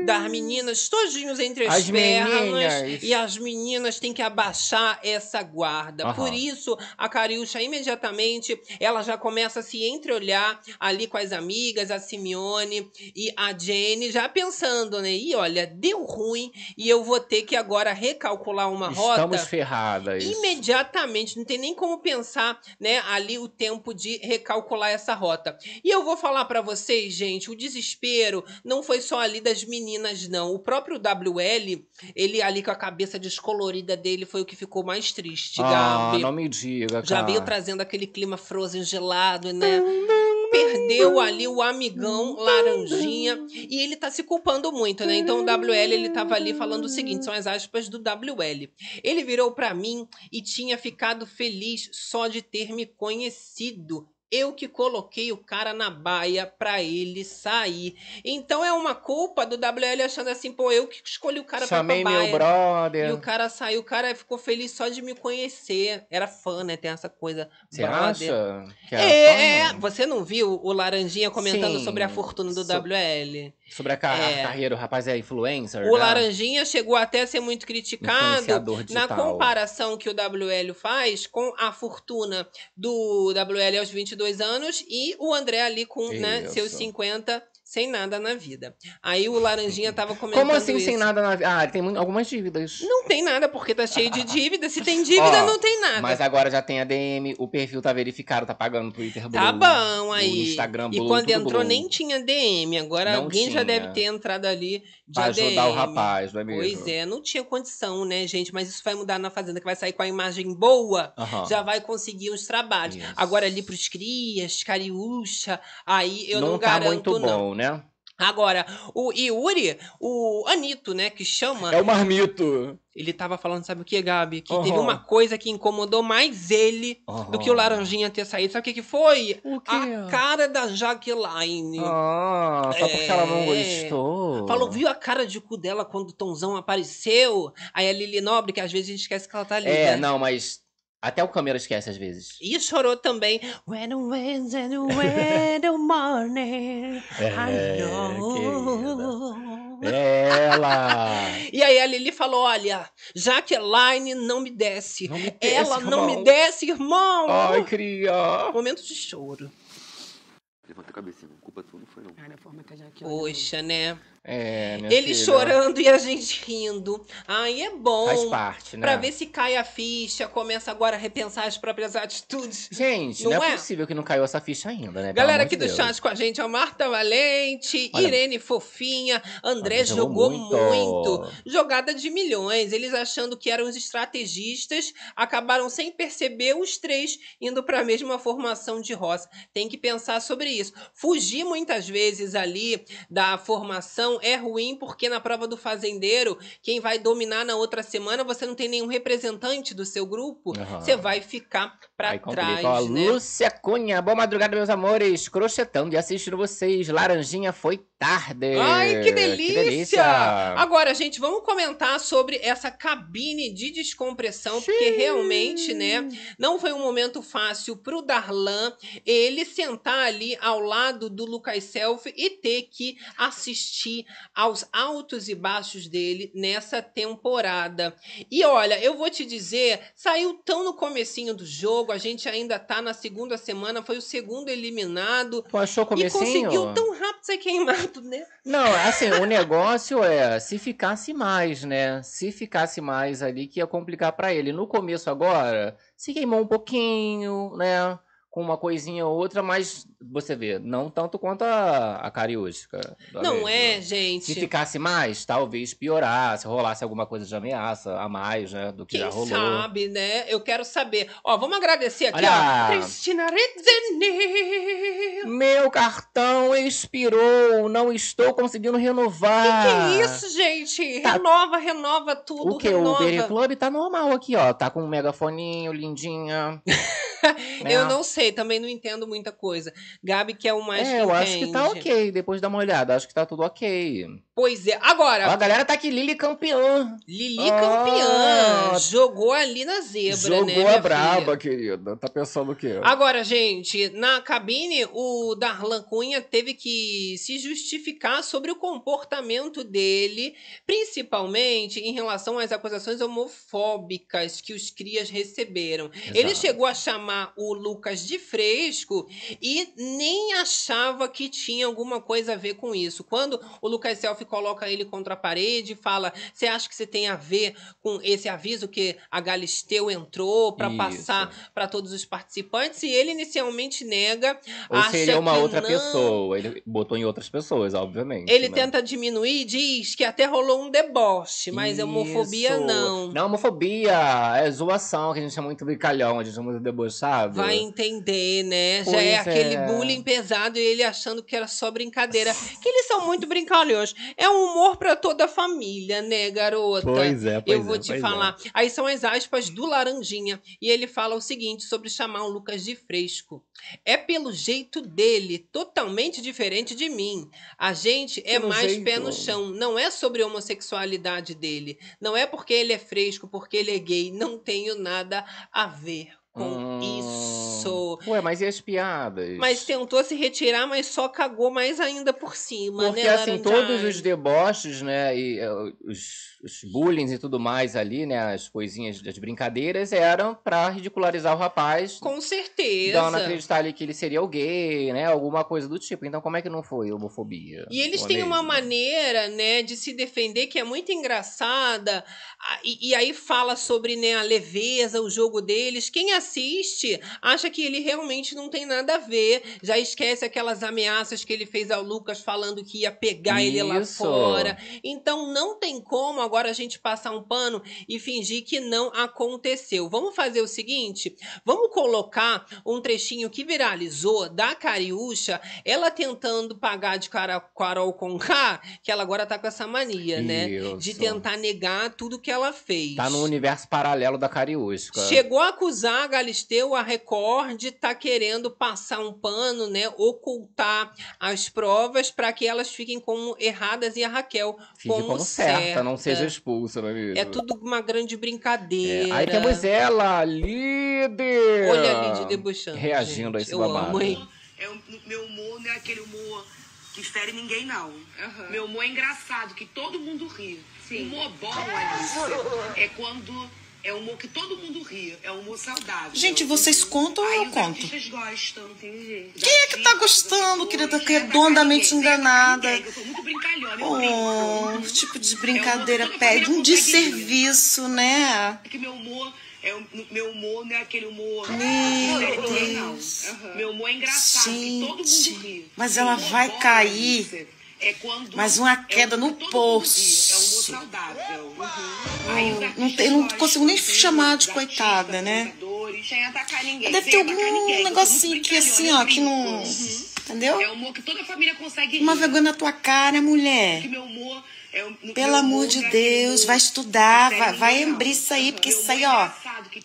[SPEAKER 2] das meninas todinhos entre as,
[SPEAKER 1] As
[SPEAKER 2] pernas.
[SPEAKER 1] meninas.
[SPEAKER 2] E as meninas têm que abaixar essa guarda.
[SPEAKER 1] Aham.
[SPEAKER 2] Por isso, a Cariúcha, imediatamente, ela já começa a se entreolhar ali com as amigas, a Simeone e a Jenny, já pensando, né? E olha, deu ruim e eu vou ter que agora recalcular uma
[SPEAKER 1] Estamos
[SPEAKER 2] rota.
[SPEAKER 1] ferradas.
[SPEAKER 2] Imediatamente, não tem nem como pensar, né, ali o tempo de recalcular essa rota. E eu vou falar pra vocês, gente, o desespero não foi só ali das meninas, não. O próprio WL, ele ali com a cabeça descolorida dele, foi o que ficou mais triste,
[SPEAKER 1] Ah,
[SPEAKER 2] Gabi.
[SPEAKER 1] não me diga,
[SPEAKER 2] Já
[SPEAKER 1] cara.
[SPEAKER 2] veio trazendo aquele clima frozen gelado, né? Perdeu ali o amigão laranjinha e ele tá se culpando muito, né? Então o WL ele tava ali falando o seguinte, são as aspas do WL. Ele virou pra mim e tinha ficado feliz só de ter me conhecido. Eu que coloquei o cara na baia pra ele sair. Então é uma culpa do WL achando assim, pô, eu que escolhi o cara
[SPEAKER 1] Chamei
[SPEAKER 2] pra ir pra
[SPEAKER 1] meu
[SPEAKER 2] baia.
[SPEAKER 1] brother.
[SPEAKER 2] E o cara saiu, o cara ficou feliz só de me conhecer. Era fã, né? Tem essa coisa.
[SPEAKER 1] Você
[SPEAKER 2] brother.
[SPEAKER 1] acha? Que
[SPEAKER 2] É, é. você não viu o Laranjinha comentando
[SPEAKER 1] Sim.
[SPEAKER 2] sobre a fortuna do
[SPEAKER 1] So-
[SPEAKER 2] WL?
[SPEAKER 1] Sobre a, ca- a
[SPEAKER 2] É.
[SPEAKER 1] carreira, o rapaz é influencer,
[SPEAKER 2] O
[SPEAKER 1] né?
[SPEAKER 2] Laranjinha chegou até a ser muito criticado na comparação que o WL faz com a fortuna do WL aos 22 anos e o André ali com né, seus 50, sem nada na vida. Aí o Laranjinha tava comentando
[SPEAKER 1] Como assim
[SPEAKER 2] isso.
[SPEAKER 1] sem nada na vida? Ah, ele tem muito- algumas dívidas.
[SPEAKER 2] Não tem nada, porque tá cheio de dívida. Se tem dívida,
[SPEAKER 1] Ó,
[SPEAKER 2] não tem nada.
[SPEAKER 1] Mas agora já tem a DM, o perfil tá verificado, tá pagando no Twitter Blue.
[SPEAKER 2] Tá bom aí.
[SPEAKER 1] Instagram
[SPEAKER 2] e
[SPEAKER 1] Blue,
[SPEAKER 2] quando
[SPEAKER 1] tudo
[SPEAKER 2] entrou
[SPEAKER 1] Blue.
[SPEAKER 2] nem tinha DM. Agora
[SPEAKER 1] Não
[SPEAKER 2] alguém já
[SPEAKER 1] tinha.
[SPEAKER 2] deve ter entrado ali
[SPEAKER 1] Pra ajudar o rapaz, não é mesmo?
[SPEAKER 2] Pois é, não tinha condição, né, gente? Mas isso vai mudar na Fazenda, que vai sair com a imagem boa. Já vai conseguir uns trabalhos.
[SPEAKER 1] Isso.
[SPEAKER 2] Agora ali pros crias, cariúcha, aí eu não,
[SPEAKER 1] não tá
[SPEAKER 2] garanto,
[SPEAKER 1] muito
[SPEAKER 2] não.
[SPEAKER 1] bom, né?
[SPEAKER 2] Agora, o Yuri, o Anito, né, que chama,
[SPEAKER 1] É o marmito.
[SPEAKER 2] ele tava falando, sabe o que, Gabi? Que
[SPEAKER 1] Aham.
[SPEAKER 2] teve uma coisa que incomodou mais ele do que o Laranjinha ter saído. Sabe o que que foi?
[SPEAKER 1] O quê?
[SPEAKER 2] A cara da Jaqueline.
[SPEAKER 1] Ah, só porque ela não
[SPEAKER 2] É.
[SPEAKER 1] gostou.
[SPEAKER 2] Falou, viu a cara de cu dela quando o Tonzão apareceu? Aí a Lili Nobre, que às vezes a gente esquece que ela tá ali,
[SPEAKER 1] É,
[SPEAKER 2] né?
[SPEAKER 1] não, mas até o câmera esquece às vezes.
[SPEAKER 2] E chorou também. When the winds and when the morning,
[SPEAKER 1] É,
[SPEAKER 2] I know.
[SPEAKER 1] Ela!
[SPEAKER 2] E aí a Lili falou, olha, Jaqueline não me desce.
[SPEAKER 1] Não me desce,
[SPEAKER 2] Ela não me
[SPEAKER 1] irmão.
[SPEAKER 2] desce, irmão.
[SPEAKER 1] Ai, cria!
[SPEAKER 2] Momento de choro.
[SPEAKER 4] Levanta a cabeça, não. Culpa tua não foi, não.
[SPEAKER 3] Olha a forma que a Jaque
[SPEAKER 2] Poxa, né?
[SPEAKER 1] É,
[SPEAKER 2] Ele
[SPEAKER 1] filha.
[SPEAKER 2] chorando e a gente rindo. Ai, é bom.
[SPEAKER 1] Faz parte, né?
[SPEAKER 2] Pra ver se cai a ficha, começa agora a repensar as próprias atitudes.
[SPEAKER 1] Gente,
[SPEAKER 2] Não
[SPEAKER 1] não, é,
[SPEAKER 2] é?
[SPEAKER 1] possível que não caiu essa ficha ainda, né?
[SPEAKER 2] Galera aqui do
[SPEAKER 1] Deus.
[SPEAKER 2] chat com a gente, a Marta Valente,
[SPEAKER 1] Olha,
[SPEAKER 2] Irene Fofinha, André
[SPEAKER 1] André
[SPEAKER 2] jogou,
[SPEAKER 1] jogou
[SPEAKER 2] muito.
[SPEAKER 1] muito.
[SPEAKER 2] Jogada de milhões. Eles achando que eram os estrategistas, acabaram sem perceber os três indo para a mesma formação de roça. Tem que pensar sobre isso. Fugir muitas vezes ali da formação é ruim porque na prova do fazendeiro, quem vai dominar na outra semana, você não tem nenhum representante do seu grupo,
[SPEAKER 1] Aham.
[SPEAKER 2] você vai ficar
[SPEAKER 1] complica.
[SPEAKER 2] trás,
[SPEAKER 1] Ó,
[SPEAKER 2] né?
[SPEAKER 1] Lúcia Cunha, boa madrugada, meus amores. Crochetando e assistindo vocês. Laranjinha foi tarde.
[SPEAKER 2] Ai, que delícia!
[SPEAKER 1] delícia!
[SPEAKER 2] Agora, gente, vamos comentar sobre essa cabine de descompressão, porque realmente, né, não foi um momento fácil pro Darlan ele sentar ali ao lado do Lucas Selfie e ter que assistir aos altos e baixos dele nessa temporada. E olha, eu vou te dizer, saiu tão no comecinho do jogo, a gente ainda tá na segunda semana, foi o segundo eliminado.
[SPEAKER 1] Tu achou
[SPEAKER 2] E
[SPEAKER 1] comecinho?
[SPEAKER 2] conseguiu tão rápido ser queimado, né?
[SPEAKER 1] Não, assim, o negócio é se ficasse mais, né? Se ficasse mais ali que ia complicar pra ele. No começo agora, se queimou um pouquinho, né? Com uma coisinha ou outra, mas você vê, não tanto quanto a, a cariústica.
[SPEAKER 2] Não é, gente.
[SPEAKER 1] Se ficasse mais, talvez piorasse, rolasse alguma coisa de ameaça a mais, né? Do que
[SPEAKER 2] Quem
[SPEAKER 1] já rolou.
[SPEAKER 2] sabe, né? Eu quero saber. Ó, vamos agradecer aqui,
[SPEAKER 1] Olha!
[SPEAKER 2] ó. Cristina Rezzeni.
[SPEAKER 1] Meu cartão expirou, não estou conseguindo renovar.
[SPEAKER 2] Que é isso, gente?
[SPEAKER 1] Tá.
[SPEAKER 2] Renova, renova tudo,
[SPEAKER 1] O que? O
[SPEAKER 2] renova.
[SPEAKER 1] Berry Club tá normal aqui, ó. Tá com um megafoninho, lindinha. né?
[SPEAKER 2] Eu não sei, também não entendo muita coisa. Gabi que é o mais que
[SPEAKER 1] É, eu acho que tá
[SPEAKER 2] entende.
[SPEAKER 1] ok. Depois dá uma olhada, acho que tá tudo ok.
[SPEAKER 2] Pois é. Agora,
[SPEAKER 1] a galera tá aqui, Lili campeã.
[SPEAKER 2] Lili
[SPEAKER 1] Ah.
[SPEAKER 2] campeã. Jogou ali na zebra,
[SPEAKER 1] Jogou
[SPEAKER 2] né,
[SPEAKER 1] a
[SPEAKER 2] minha
[SPEAKER 1] braba,
[SPEAKER 2] filha?
[SPEAKER 1] querida. Tá pensando o quê?
[SPEAKER 2] Agora, gente, na cabine, o Darlan Cunha teve que se justificar sobre o comportamento dele, principalmente em relação às acusações homofóbicas que os crias receberam. Ele
[SPEAKER 1] Exato.
[SPEAKER 2] chegou a chamar o Lucas de fresco e nem achava que tinha alguma coisa a ver com isso. Quando o Lucas Selfie coloca ele contra a parede e fala: Você acha que você tem a ver com esse aviso que a Galisteu entrou para passar para todos os participantes? E ele inicialmente nega.
[SPEAKER 1] Ou
[SPEAKER 2] acha
[SPEAKER 1] seria uma
[SPEAKER 2] que
[SPEAKER 1] outra
[SPEAKER 2] não.
[SPEAKER 1] pessoa. Ele botou em outras pessoas, obviamente.
[SPEAKER 2] Ele
[SPEAKER 1] né?
[SPEAKER 2] tenta diminuir, diz que até rolou um deboche, mas homofobia
[SPEAKER 1] Isso.
[SPEAKER 2] não.
[SPEAKER 1] Não, homofobia é zoação, que a gente é muito brincalhão, a gente é muito debochado.
[SPEAKER 2] Vai entender, né? Já
[SPEAKER 1] Pois
[SPEAKER 2] é aquele
[SPEAKER 1] é.
[SPEAKER 2] bullying pesado e ele achando que era só brincadeira. que eles são muito brincalhões. É um humor pra toda a família, né, garota?
[SPEAKER 1] Pois é, pois
[SPEAKER 2] Eu vou
[SPEAKER 1] é,
[SPEAKER 2] te
[SPEAKER 1] pois é.
[SPEAKER 2] falar. Aí são as aspas do Laranjinha. E ele fala o seguinte sobre chamar o Lucas de fresco. É pelo jeito dele, totalmente diferente de mim. A gente é
[SPEAKER 1] Pelo
[SPEAKER 2] mais
[SPEAKER 1] jeito.
[SPEAKER 2] pé no chão. Não é sobre a homossexualidade dele. Não é porque ele é fresco, porque ele é gay. Não tenho nada a ver com
[SPEAKER 1] Hum.
[SPEAKER 2] isso.
[SPEAKER 1] Ué, mas e as piadas?
[SPEAKER 2] Mas tentou se retirar, mas só cagou mais ainda por cima,
[SPEAKER 1] Porque,
[SPEAKER 2] né,
[SPEAKER 1] assim, todos os deboches, né, e eh, os, os bullying e tudo mais ali, né, as coisinhas, as brincadeiras, eram pra ridicularizar o rapaz,
[SPEAKER 2] Com certeza.
[SPEAKER 1] dando a acreditar ali que ele seria o gay, né, alguma coisa do tipo. Então, como é que não foi homofobia?
[SPEAKER 2] E eles
[SPEAKER 1] é
[SPEAKER 2] têm uma maneira, né, de se defender que é muito engraçada. E, e aí fala sobre né, a leveza, o jogo deles. Quem assiste acha que ele realmente não tem nada a ver. Já esquece aquelas ameaças que ele fez ao Lucas falando que ia pegar ele lá
[SPEAKER 1] Isso.
[SPEAKER 2] fora. Então não tem como agora a gente passar um pano e fingir que não aconteceu. Vamos fazer o seguinte: vamos colocar um trechinho que viralizou da Cariúcha, ela tentando pagar de cara Carol com K, que ela agora tá com essa mania, né? De
[SPEAKER 1] Isso.
[SPEAKER 2] tentar negar tudo que ela fez.
[SPEAKER 1] Tá no universo paralelo da Cariúsca.
[SPEAKER 2] Chegou a acusar a Galisteu, a Record, de tá querendo passar um pano, né? Ocultar as provas para que elas fiquem como erradas e a Raquel
[SPEAKER 1] Fique
[SPEAKER 2] como
[SPEAKER 1] como, certa,
[SPEAKER 2] certa.
[SPEAKER 1] não seja expulsa, não é mesmo?
[SPEAKER 2] É tudo uma grande
[SPEAKER 1] É,
[SPEAKER 2] brincadeira.
[SPEAKER 1] Aí temos ela, líder!
[SPEAKER 2] Olha a Lid debochando.
[SPEAKER 1] Reagindo a
[SPEAKER 2] gente.
[SPEAKER 1] esse
[SPEAKER 2] Eu
[SPEAKER 1] babado.
[SPEAKER 2] amo, hein?
[SPEAKER 5] É o meu humor não é aquele humor que fere ninguém, não. Meu humor é engraçado, que todo mundo ri. Humor bom, Alice, é quando é humor que todo mundo ri. É humor saudável.
[SPEAKER 6] Gente, vocês contam ou eu conto?
[SPEAKER 5] artistas gostam, entendi.
[SPEAKER 6] Quem é que tá gostando, querida? Redondamente enganada.
[SPEAKER 5] Eu sou muito brincalhona,
[SPEAKER 6] Oh, tipo de brincadeira pede um desserviço, né?
[SPEAKER 5] É que meu humor, é, meu humor não é aquele humor
[SPEAKER 6] Meu
[SPEAKER 5] que
[SPEAKER 6] Deus.
[SPEAKER 5] não. Meu humor é engraçado, que todo mundo
[SPEAKER 6] Gente,
[SPEAKER 5] ri.
[SPEAKER 6] mas ela vai cair.
[SPEAKER 5] É quando
[SPEAKER 6] Mas uma
[SPEAKER 5] é
[SPEAKER 6] queda
[SPEAKER 5] humor
[SPEAKER 6] no poço.
[SPEAKER 5] É um humor saudável. Uhum.
[SPEAKER 6] Não
[SPEAKER 5] artistas
[SPEAKER 6] tem- não consigo nem chamar de coitada, né? Deve ter algum negocinho que assim, ó, que não. Entendeu?
[SPEAKER 5] É um humor que toda família consegue
[SPEAKER 6] Uma vergonha na tua cara, mulher.
[SPEAKER 5] Que meu humor é
[SPEAKER 6] Pelo amor de
[SPEAKER 5] não é
[SPEAKER 6] Deus, vai estudar, vai, vai
[SPEAKER 5] não.
[SPEAKER 6] abrir isso aí, porque
[SPEAKER 5] Meu
[SPEAKER 6] isso aí,
[SPEAKER 5] é
[SPEAKER 6] ó,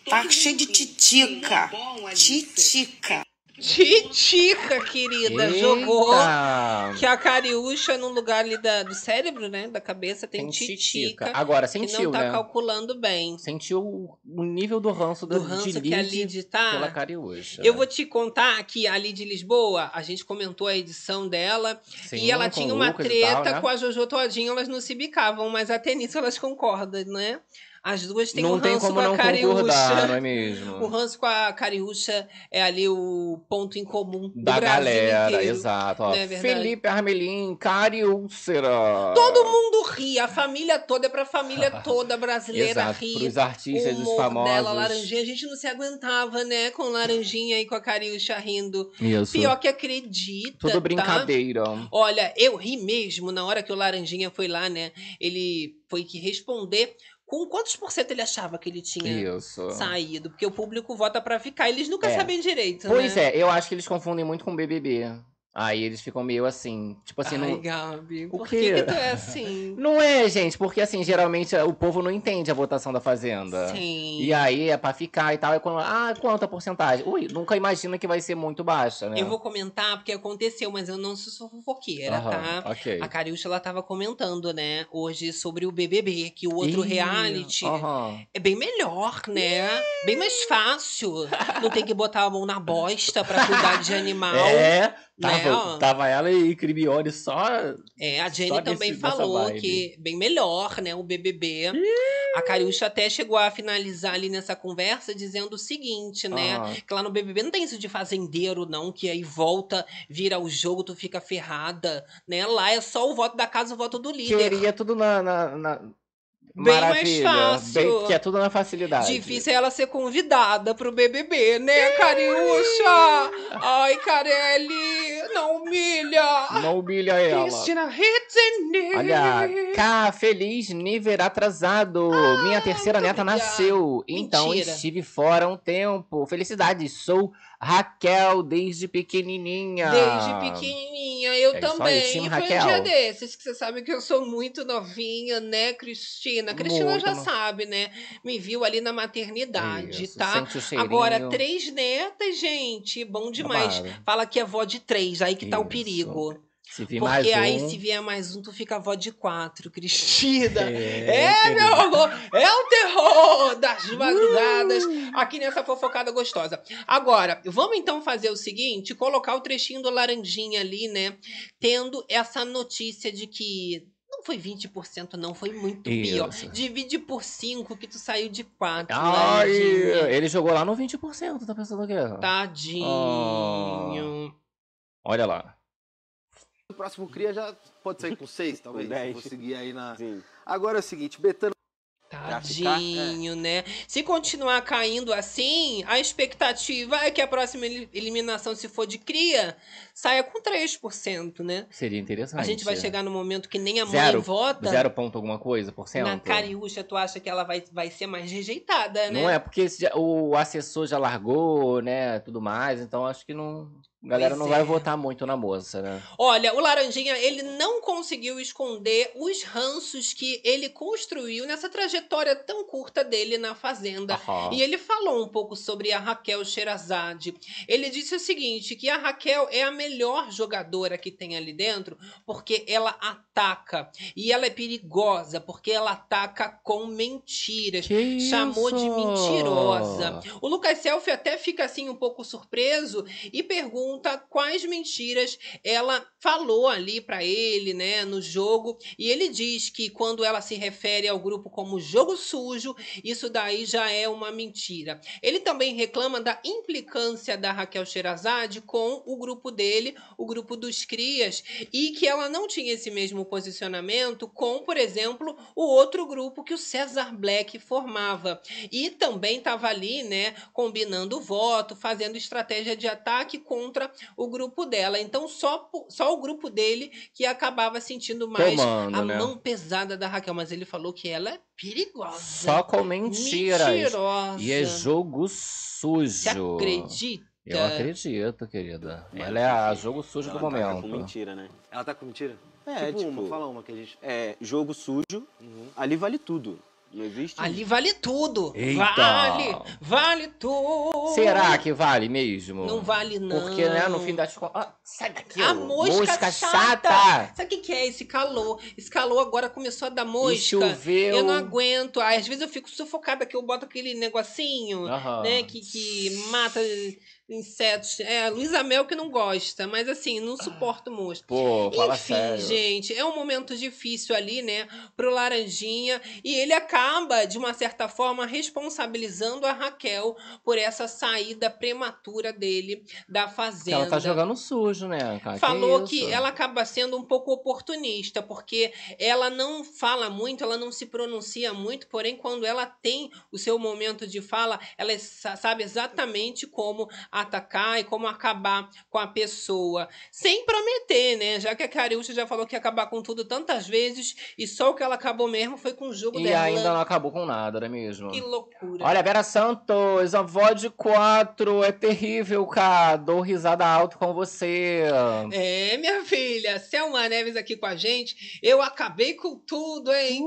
[SPEAKER 6] tá cheio de titica. Titica.
[SPEAKER 2] Titica, querida. Jogou
[SPEAKER 1] Eita!
[SPEAKER 2] que a cariúcha no lugar ali da- do cérebro, né? Da cabeça, tem,
[SPEAKER 1] Tem
[SPEAKER 2] titica.
[SPEAKER 1] titica. Agora,
[SPEAKER 2] que não
[SPEAKER 1] sentiu,
[SPEAKER 2] tá
[SPEAKER 1] né?
[SPEAKER 2] calculando bem.
[SPEAKER 1] Sentiu o- nível do ranço,
[SPEAKER 2] Do
[SPEAKER 1] da,
[SPEAKER 2] ranço
[SPEAKER 1] de
[SPEAKER 2] que a
[SPEAKER 1] Lid
[SPEAKER 2] Lid tá.
[SPEAKER 1] pela Cariúcha.
[SPEAKER 2] Eu vou te contar que ali de Lisboa, a gente comentou a edição dela
[SPEAKER 1] Sim,
[SPEAKER 2] e ela tinha uma treta
[SPEAKER 1] tal, né?
[SPEAKER 2] com a Jojo Todinho, elas não se bicavam, mas até nisso elas concordam, né? As duas têm
[SPEAKER 1] Não
[SPEAKER 2] um
[SPEAKER 1] tem
[SPEAKER 2] ranço
[SPEAKER 1] como
[SPEAKER 2] com a
[SPEAKER 1] não concordar, não é mesmo?
[SPEAKER 2] O ranço com a Cariúcha é ali o ponto em comum do
[SPEAKER 1] da
[SPEAKER 2] Brasil
[SPEAKER 1] galera,
[SPEAKER 2] inteiro.
[SPEAKER 1] exato.
[SPEAKER 2] É?
[SPEAKER 1] Felipe Armelin, Cariúcera.
[SPEAKER 2] Todo mundo ri, a família toda é pra família toda brasileira
[SPEAKER 1] Exato,
[SPEAKER 2] rir.
[SPEAKER 1] pros artistas,
[SPEAKER 2] o
[SPEAKER 1] os famosos.
[SPEAKER 2] dela, Laranjinha, a gente não se aguentava, né? Com Laranjinha e com a Cariúcha rindo.
[SPEAKER 1] Isso.
[SPEAKER 2] Pior que acredita,
[SPEAKER 1] Tudo
[SPEAKER 2] tá?
[SPEAKER 1] brincadeira.
[SPEAKER 2] Olha, eu ri mesmo na hora que o Laranjinha foi lá, né? Ele foi que responder com quantos por cento ele achava que ele tinha
[SPEAKER 1] Isso.
[SPEAKER 2] saído. Porque o público vota pra ficar. Eles nunca
[SPEAKER 1] É.
[SPEAKER 2] sabem direito,
[SPEAKER 1] Pois
[SPEAKER 2] né?
[SPEAKER 1] é, eu acho que eles confundem muito com BBB. Aí eles ficam meio assim, tipo assim,
[SPEAKER 2] Ai,
[SPEAKER 1] não...
[SPEAKER 2] Gabi,
[SPEAKER 1] O
[SPEAKER 2] por que, que tu é assim?
[SPEAKER 1] Não é, gente, porque assim, geralmente o povo não entende a votação da Fazenda.
[SPEAKER 2] Sim.
[SPEAKER 1] E aí é pra ficar e tal. E quando, ah, quanta porcentagem? Ui, nunca imagina que vai ser muito baixa, né?
[SPEAKER 2] Eu vou comentar porque aconteceu, mas eu não sou fofoqueira,
[SPEAKER 1] Aham,
[SPEAKER 2] tá?
[SPEAKER 1] Ok.
[SPEAKER 2] A Cariúcha, ela tava comentando, né, hoje sobre o BBB, que o outro
[SPEAKER 1] Ih,
[SPEAKER 2] reality
[SPEAKER 1] aham.
[SPEAKER 2] é bem melhor, né? Bem mais fácil. Não tem que botar a mão na bosta pra cuidar de animal.
[SPEAKER 1] É, tava,
[SPEAKER 2] ó.
[SPEAKER 1] tava ela e Cribione só.
[SPEAKER 2] É, a Jenny também falou que bem melhor, né, o BBB. A Cariúcha até chegou a finalizar ali nessa conversa dizendo o seguinte, né?
[SPEAKER 1] Aham.
[SPEAKER 2] Que lá no BBB não tem isso de fazendeiro, não, que aí volta, vira o jogo, tu fica ferrada, né? Lá é só o voto da casa, o voto do líder.
[SPEAKER 1] Queria tudo na. na, na-
[SPEAKER 2] Bem mais fácil.
[SPEAKER 1] Bem- que é tudo na facilidade.
[SPEAKER 2] Difícil é ela ser convidada pro BBB, né, Cariúcha? Ai, Carelli, não humilha.
[SPEAKER 1] Não humilha ela.
[SPEAKER 2] Cristina Hitzender.
[SPEAKER 1] Olha, K, feliz nível atrasado. Minha terceira
[SPEAKER 2] Ah,
[SPEAKER 1] neta nasceu. Então
[SPEAKER 2] Mentira.
[SPEAKER 1] estive fora um tempo. Felicidades, sou Raquel desde pequenininha.
[SPEAKER 2] Desde pequenininha, eu
[SPEAKER 1] É isso aí,
[SPEAKER 2] também. E foi um
[SPEAKER 1] Raquel.
[SPEAKER 2] dia desses que você sabe que eu sou muito novinha, né, Cristina? Cristina
[SPEAKER 1] Muito
[SPEAKER 2] já
[SPEAKER 1] no-
[SPEAKER 2] sabe, né? Me viu ali na maternidade,
[SPEAKER 1] Isso,
[SPEAKER 2] tá? Agora, três netas, gente, bom demais.
[SPEAKER 1] Babado.
[SPEAKER 2] Fala que é vó de três, aí que tá o
[SPEAKER 1] Isso.
[SPEAKER 2] perigo.
[SPEAKER 1] Se vir
[SPEAKER 2] Porque
[SPEAKER 1] mais um...
[SPEAKER 2] aí, se vier mais um, tu fica vó de quatro, Cristina.
[SPEAKER 1] É,
[SPEAKER 2] É, meu amor, é o terror das madrugadas aqui nessa fofocada gostosa. Agora, vamos então fazer o seguinte: colocar o trechinho do Laranjinha ali, né? Tendo essa notícia de que. Não foi 20%, não, foi muito pior.
[SPEAKER 1] Isso.
[SPEAKER 2] Divide por 5 que tu saiu de 4.
[SPEAKER 1] Ai, ele jogou lá no 20%, tá pensando o quê?
[SPEAKER 2] Tadinho.
[SPEAKER 1] Olha lá.
[SPEAKER 7] Próximo cria já pode sair com 6, talvez.
[SPEAKER 8] Com dez.
[SPEAKER 7] Vou seguir aí na.
[SPEAKER 8] Sim.
[SPEAKER 7] Agora é o seguinte, Betano.
[SPEAKER 2] Tadinho, né? Se continuar caindo assim, a expectativa é que a próxima eli- eliminação, se for de cria, saia com 3%, né?
[SPEAKER 1] Seria interessante.
[SPEAKER 2] A gente vai chegar no momento que nem a mãe
[SPEAKER 1] Zero-
[SPEAKER 2] vota.
[SPEAKER 1] Zero ponto alguma coisa por cento?
[SPEAKER 2] Na Cariúcha, tu acha que ela vai, vai ser mais rejeitada, né?
[SPEAKER 1] Não é, porque esse o assessor já largou, né, tudo mais, então acho que não... A galera
[SPEAKER 2] Pois
[SPEAKER 1] não
[SPEAKER 2] é.
[SPEAKER 1] vai votar muito na moça, né?
[SPEAKER 2] Olha, o Laranjinha, ele não conseguiu esconder os ranços que ele construiu nessa trajetória tão curta dele na Fazenda.
[SPEAKER 1] Aham.
[SPEAKER 2] E ele falou um pouco sobre a Raquel Sherazade. Ele disse o seguinte, que a Raquel é a melhor jogadora que tem ali dentro, porque ela ataca. E ela é perigosa, porque ela ataca com mentiras.
[SPEAKER 1] Que
[SPEAKER 2] Chamou de
[SPEAKER 1] isso?
[SPEAKER 2] mentirosa. O Lucas Selfie até fica assim um pouco surpreso e pergunta quais mentiras ela falou ali pra ele, né, no jogo. E ele diz que quando ela se refere ao grupo como jogo sujo, isso daí já é uma mentira. Ele também reclama da implicância da Raquel Sherazade com o grupo dele, o grupo dos Crias, e que ela não tinha esse mesmo posicionamento com, por exemplo, o outro grupo que o César Black formava. E também estava ali, né, combinando voto, fazendo estratégia de ataque contra o grupo dela. Então, só, só o grupo dele que acabava sentindo mais
[SPEAKER 1] Comando,
[SPEAKER 2] a
[SPEAKER 1] né?
[SPEAKER 2] mão pesada da Raquel. Mas ele falou que ela é perigosa.
[SPEAKER 1] Só com mentiras.
[SPEAKER 2] Mentirosa.
[SPEAKER 1] E é jogo sujo.
[SPEAKER 2] Você acredita?
[SPEAKER 1] Eu acredito, querida. Ela é a jogo sujo do
[SPEAKER 8] Ela ataca
[SPEAKER 1] momento.
[SPEAKER 8] com mentira, né?
[SPEAKER 7] Ela tá com mentira?
[SPEAKER 8] É,
[SPEAKER 7] tipo,
[SPEAKER 8] tipo,
[SPEAKER 7] uma, fala uma que a gente.
[SPEAKER 8] É, jogo sujo,
[SPEAKER 7] Uhum.
[SPEAKER 8] ali vale tudo. Não existe.
[SPEAKER 2] Ali vale tudo.
[SPEAKER 1] Eita.
[SPEAKER 2] Vale, vale tudo.
[SPEAKER 1] Será que vale mesmo?
[SPEAKER 2] Não vale, não.
[SPEAKER 1] Porque, né, no fim das contas. Ah, sai daqui,
[SPEAKER 2] A
[SPEAKER 1] ô,
[SPEAKER 2] mosca, chata. Sabe o que, que é esse calor? Esse calor agora começou a dar
[SPEAKER 1] E
[SPEAKER 2] mosca.
[SPEAKER 1] choveu.
[SPEAKER 2] Eu não aguento. Às vezes eu fico sufocada que eu boto aquele negocinho, né, que, que mata insetos. É, a Luísa Mel que não gosta, mas assim, não suporto mosca.
[SPEAKER 1] Pô, fala
[SPEAKER 2] Enfim,
[SPEAKER 1] sério.
[SPEAKER 2] gente, é um momento difícil ali, né, pro Laranjinha, e ele acaba, de uma certa forma, responsabilizando a Raquel por essa saída prematura dele da fazenda.
[SPEAKER 1] ela tá jogando sujo, né, cara?
[SPEAKER 2] Falou
[SPEAKER 1] que,
[SPEAKER 2] que, ela acaba sendo um pouco oportunista, porque ela não fala muito, ela não se pronuncia muito, porém, quando ela tem o seu momento de fala, ela sa- sabe exatamente como atacar e como acabar com a pessoa. Sem prometer, né? Já que a Cariúcha já falou que ia acabar com tudo tantas vezes, e só o que ela acabou mesmo foi com o jogo
[SPEAKER 1] E
[SPEAKER 2] dela.
[SPEAKER 1] ainda não acabou com nada, não é mesmo?
[SPEAKER 2] Que loucura.
[SPEAKER 1] Olha, Vera Santos, avó de quatro, é terrível, cara. Dou risada alto com você.
[SPEAKER 2] É, minha filha, Selma Neves aqui com a gente. Eu acabei com tudo, hein?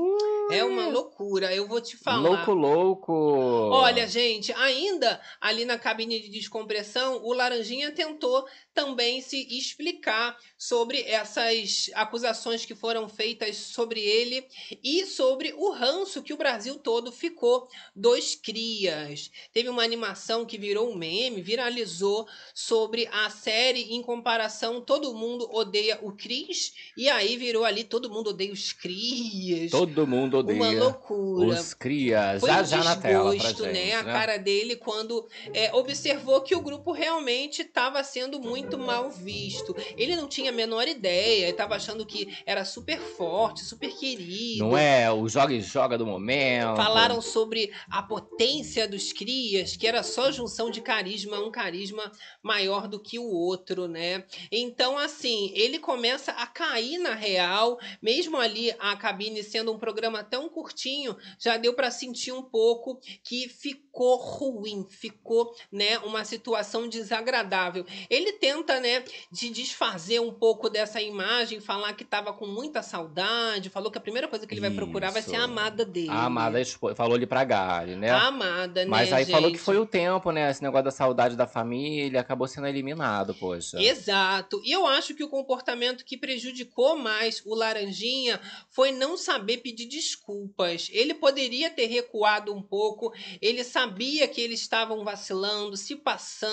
[SPEAKER 2] É uma loucura, eu vou te falar.
[SPEAKER 1] Louco, louco.
[SPEAKER 2] Olha, gente, ainda ali na cabine de descompressão, o Laranjinha tentou também se explicar sobre essas acusações que foram feitas sobre ele e sobre o ranço que o Brasil todo ficou dos crias. Teve uma animação que virou um meme, viralizou sobre a série em comparação Todo Mundo Odeia o Cris e aí virou ali Todo Mundo Odeia os Crias.
[SPEAKER 1] Todo mundo odeia.
[SPEAKER 2] Uma loucura.
[SPEAKER 1] Os cria.
[SPEAKER 2] Foi
[SPEAKER 1] Já
[SPEAKER 2] um
[SPEAKER 1] já na tela pra
[SPEAKER 2] desgosto,
[SPEAKER 1] gente,
[SPEAKER 2] né? A
[SPEAKER 1] né?
[SPEAKER 2] cara dele quando é, observou que o grupo realmente estava sendo muito mal visto. Ele não tinha a menor ideia, estava achando que era super forte, super querido.
[SPEAKER 1] Não é o joga e joga do momento.
[SPEAKER 2] Falaram sobre a potência dos crias, que era só junção de carisma, um carisma maior do que o outro, né? Então, assim, ele começa a cair na real, mesmo ali a cabine sendo um programa tão curtinho, já deu para sentir um pouco que ficou ruim, ficou, né, uma situação situação desagradável. Ele tenta, né, de desfazer um pouco dessa imagem, falar que estava com muita saudade, falou que a primeira coisa que ele vai procurar vai ser a
[SPEAKER 1] Isso.
[SPEAKER 2] amada dele.
[SPEAKER 1] A amada. Falou ali pra Gary, né?
[SPEAKER 2] A amada, né,
[SPEAKER 1] Mas aí falou que
[SPEAKER 2] gente?
[SPEAKER 1] foi o tempo, né? Esse negócio da saudade da família acabou sendo eliminado, poxa.
[SPEAKER 2] Exato. E eu acho que o comportamento que prejudicou mais o Laranjinha foi não saber pedir desculpas. Ele poderia ter recuado um pouco, ele sabia que eles estavam vacilando, se passando.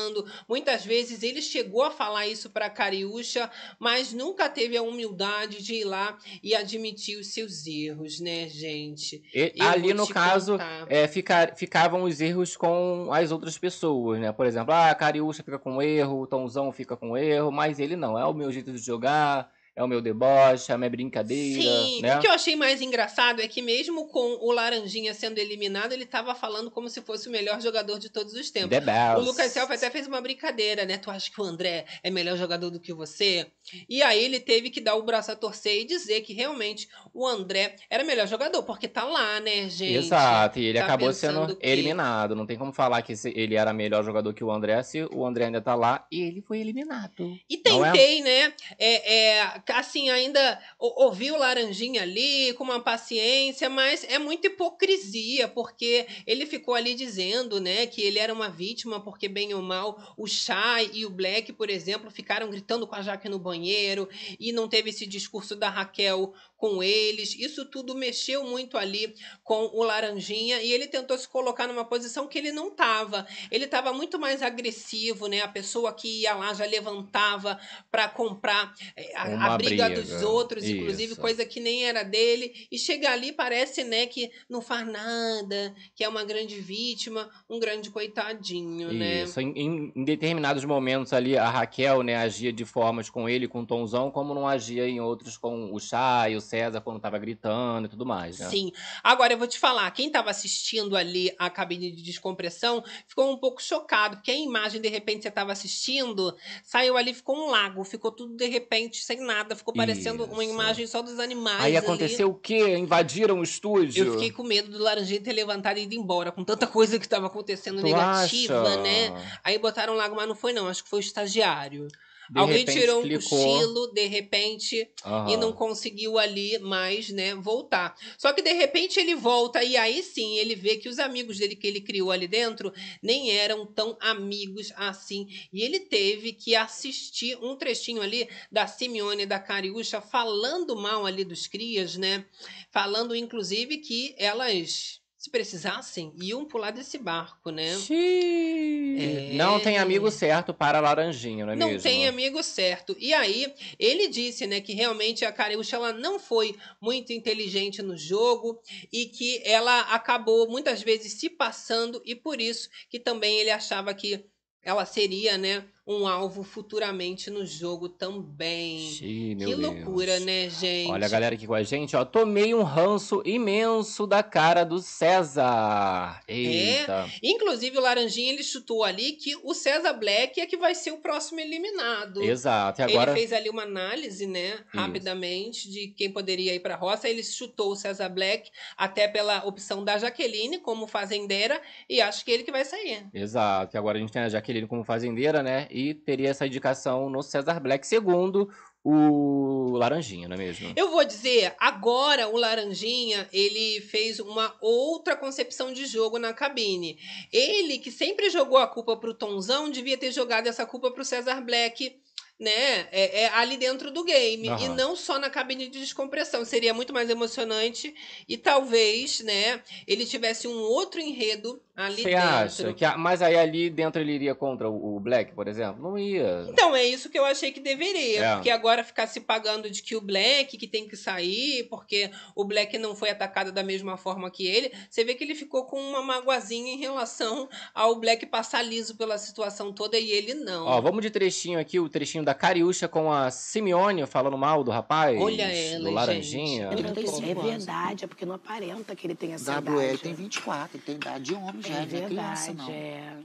[SPEAKER 2] Muitas vezes ele chegou a falar isso para Cariúcha, mas nunca teve a humildade de ir lá e admitir os seus erros, né, gente?
[SPEAKER 1] E- ali no caso, é, ficar, ficavam os erros com as outras pessoas, né? Por exemplo, ah, a Cariúcha fica com erro, o Tomzão fica com erro, mas ele não. É o meu jeito de jogar, é o meu deboche, é a minha brincadeira,
[SPEAKER 2] Sim,
[SPEAKER 1] né?
[SPEAKER 2] o que eu achei mais engraçado é que mesmo com o Laranjinha sendo eliminado, ele tava falando como se fosse o melhor jogador de todos os tempos.
[SPEAKER 1] The best.
[SPEAKER 2] O Lucas Self até fez uma brincadeira, né? Tu acha que o André é melhor jogador do que você? E aí ele teve que dar o braço a torcer e dizer que realmente o André era melhor jogador, porque tá lá, né, gente?
[SPEAKER 1] Exato, e ele
[SPEAKER 2] Tá
[SPEAKER 1] acabou sendo
[SPEAKER 2] que-
[SPEAKER 1] eliminado. Não tem como falar que ele era melhor jogador que o André, se o André ainda tá lá e ele foi eliminado.
[SPEAKER 2] E
[SPEAKER 1] é?
[SPEAKER 2] tentei, né? É, é, assim, ainda o- ouvi o Laranjinha ali com uma paciência, mas é muita hipocrisia, porque ele ficou ali dizendo, né, que ele era uma vítima, porque bem ou mal, o Shai e o Black, por exemplo, ficaram gritando com a Jaque no banheiro e não teve esse discurso da Raquel com eles. Isso tudo mexeu muito ali com o Laranjinha e ele tentou se colocar numa posição que ele não tava. Ele estava muito mais agressivo, né? A pessoa que ia lá já levantava para comprar eh, a, a briga,
[SPEAKER 1] briga.
[SPEAKER 2] dos outros, inclusive
[SPEAKER 1] Isso.
[SPEAKER 2] coisa que nem era dele. E chega ali parece, né, que não faz nada, que é uma grande vítima, um grande coitadinho, né?
[SPEAKER 1] Isso, em, em- em determinados momentos ali, a Raquel, né, agia de formas com ele, com o Tomzão, como não agia em outros com o Chá e o César, quando tava gritando e tudo mais, né?
[SPEAKER 2] Sim. Agora eu vou te falar, quem estava assistindo ali a cabine de descompressão ficou um pouco chocado, porque a imagem, de repente, você estava assistindo, saiu ali, ficou um lago, ficou tudo de repente sem nada, ficou parecendo uma
[SPEAKER 1] Isso.
[SPEAKER 2] imagem só dos animais.
[SPEAKER 1] Aí
[SPEAKER 2] ali.
[SPEAKER 1] aconteceu o quê? Invadiram o estúdio?
[SPEAKER 2] Eu fiquei com medo do Laranjinha ter levantado e ido embora, com tanta coisa que estava acontecendo
[SPEAKER 1] Tu
[SPEAKER 2] negativa,
[SPEAKER 1] acha?
[SPEAKER 2] né? Aí botaram lago, mas não foi não, acho que foi o estagiário.
[SPEAKER 1] De
[SPEAKER 2] Alguém tirou um cochilo, de repente,
[SPEAKER 1] Aham.
[SPEAKER 2] e não conseguiu ali mais, né, voltar. Só que de repente ele volta e aí sim ele vê que os amigos dele que ele criou ali dentro nem eram tão amigos assim. E ele teve que assistir um trechinho ali da Simeone e da Cariúcha falando mal ali dos crias, né? Falando inclusive que elas se precisassem iam pular desse barco, né?
[SPEAKER 1] Xiii. Não tem amigo certo para laranjinha, não é
[SPEAKER 2] não
[SPEAKER 1] mesmo?
[SPEAKER 2] tem amigo certo. E aí, ele disse, né, que realmente a Cariúcha ela não foi muito inteligente no jogo e que ela acabou muitas vezes se passando e por isso que também ele achava que ela seria, né, um alvo futuramente no jogo também. Que
[SPEAKER 1] Deus.
[SPEAKER 2] loucura, né, gente?
[SPEAKER 1] Olha a galera aqui com a gente, ó. Tomei um ranço imenso da cara do César. Eita.
[SPEAKER 2] Inclusive, o Laranjinha ele chutou ali que o César Black é que vai ser o próximo eliminado.
[SPEAKER 1] Exato. E agora.
[SPEAKER 2] Ele fez ali uma análise, né, rapidamente, de quem poderia ir para a roça. Ele chutou o César Black até pela opção da Jaqueline como fazendeira e acho que ele que vai sair.
[SPEAKER 1] Exato. E agora a gente tem a Jaqueline como fazendeira, né? E teria essa indicação no César Black, segundo o Laranjinha, não é mesmo?
[SPEAKER 2] Eu vou dizer, agora o Laranjinha, ele fez uma outra concepção de jogo na cabine. Ele, que sempre jogou a culpa pro Tonzão, devia ter jogado essa culpa pro César Black, né? É, é ali dentro do game. E
[SPEAKER 1] Aham.
[SPEAKER 2] não só na cabine de descompressão. Seria muito mais emocionante e talvez, né, ele tivesse um outro enredo
[SPEAKER 1] Você
[SPEAKER 2] dentro.
[SPEAKER 1] acha? Que a- Mas aí ali dentro ele iria contra o o Black, por exemplo? Não ia.
[SPEAKER 2] Então, é isso que eu achei que deveria.
[SPEAKER 1] É.
[SPEAKER 2] Porque agora ficar se pagando de que o Black que tem que sair, porque o Black não foi atacado da mesma forma que ele. Você vê que ele ficou com uma magoazinha em relação ao Black passar liso pela situação toda e ele não.
[SPEAKER 1] Ó, vamos de trechinho aqui, o trechinho da Cariúcha com a Simeone falando mal do rapaz.
[SPEAKER 2] Olha ela,
[SPEAKER 1] Do
[SPEAKER 2] gente.
[SPEAKER 1] Laranjinha.
[SPEAKER 9] Ele tem
[SPEAKER 10] É
[SPEAKER 9] cinco anos.
[SPEAKER 10] verdade, é porque não aparenta que ele tem essa
[SPEAKER 9] WL
[SPEAKER 10] idade.
[SPEAKER 9] tem 24, ele tem idade de homem
[SPEAKER 10] É
[SPEAKER 9] não é criança,
[SPEAKER 10] verdade,
[SPEAKER 9] não.
[SPEAKER 10] é.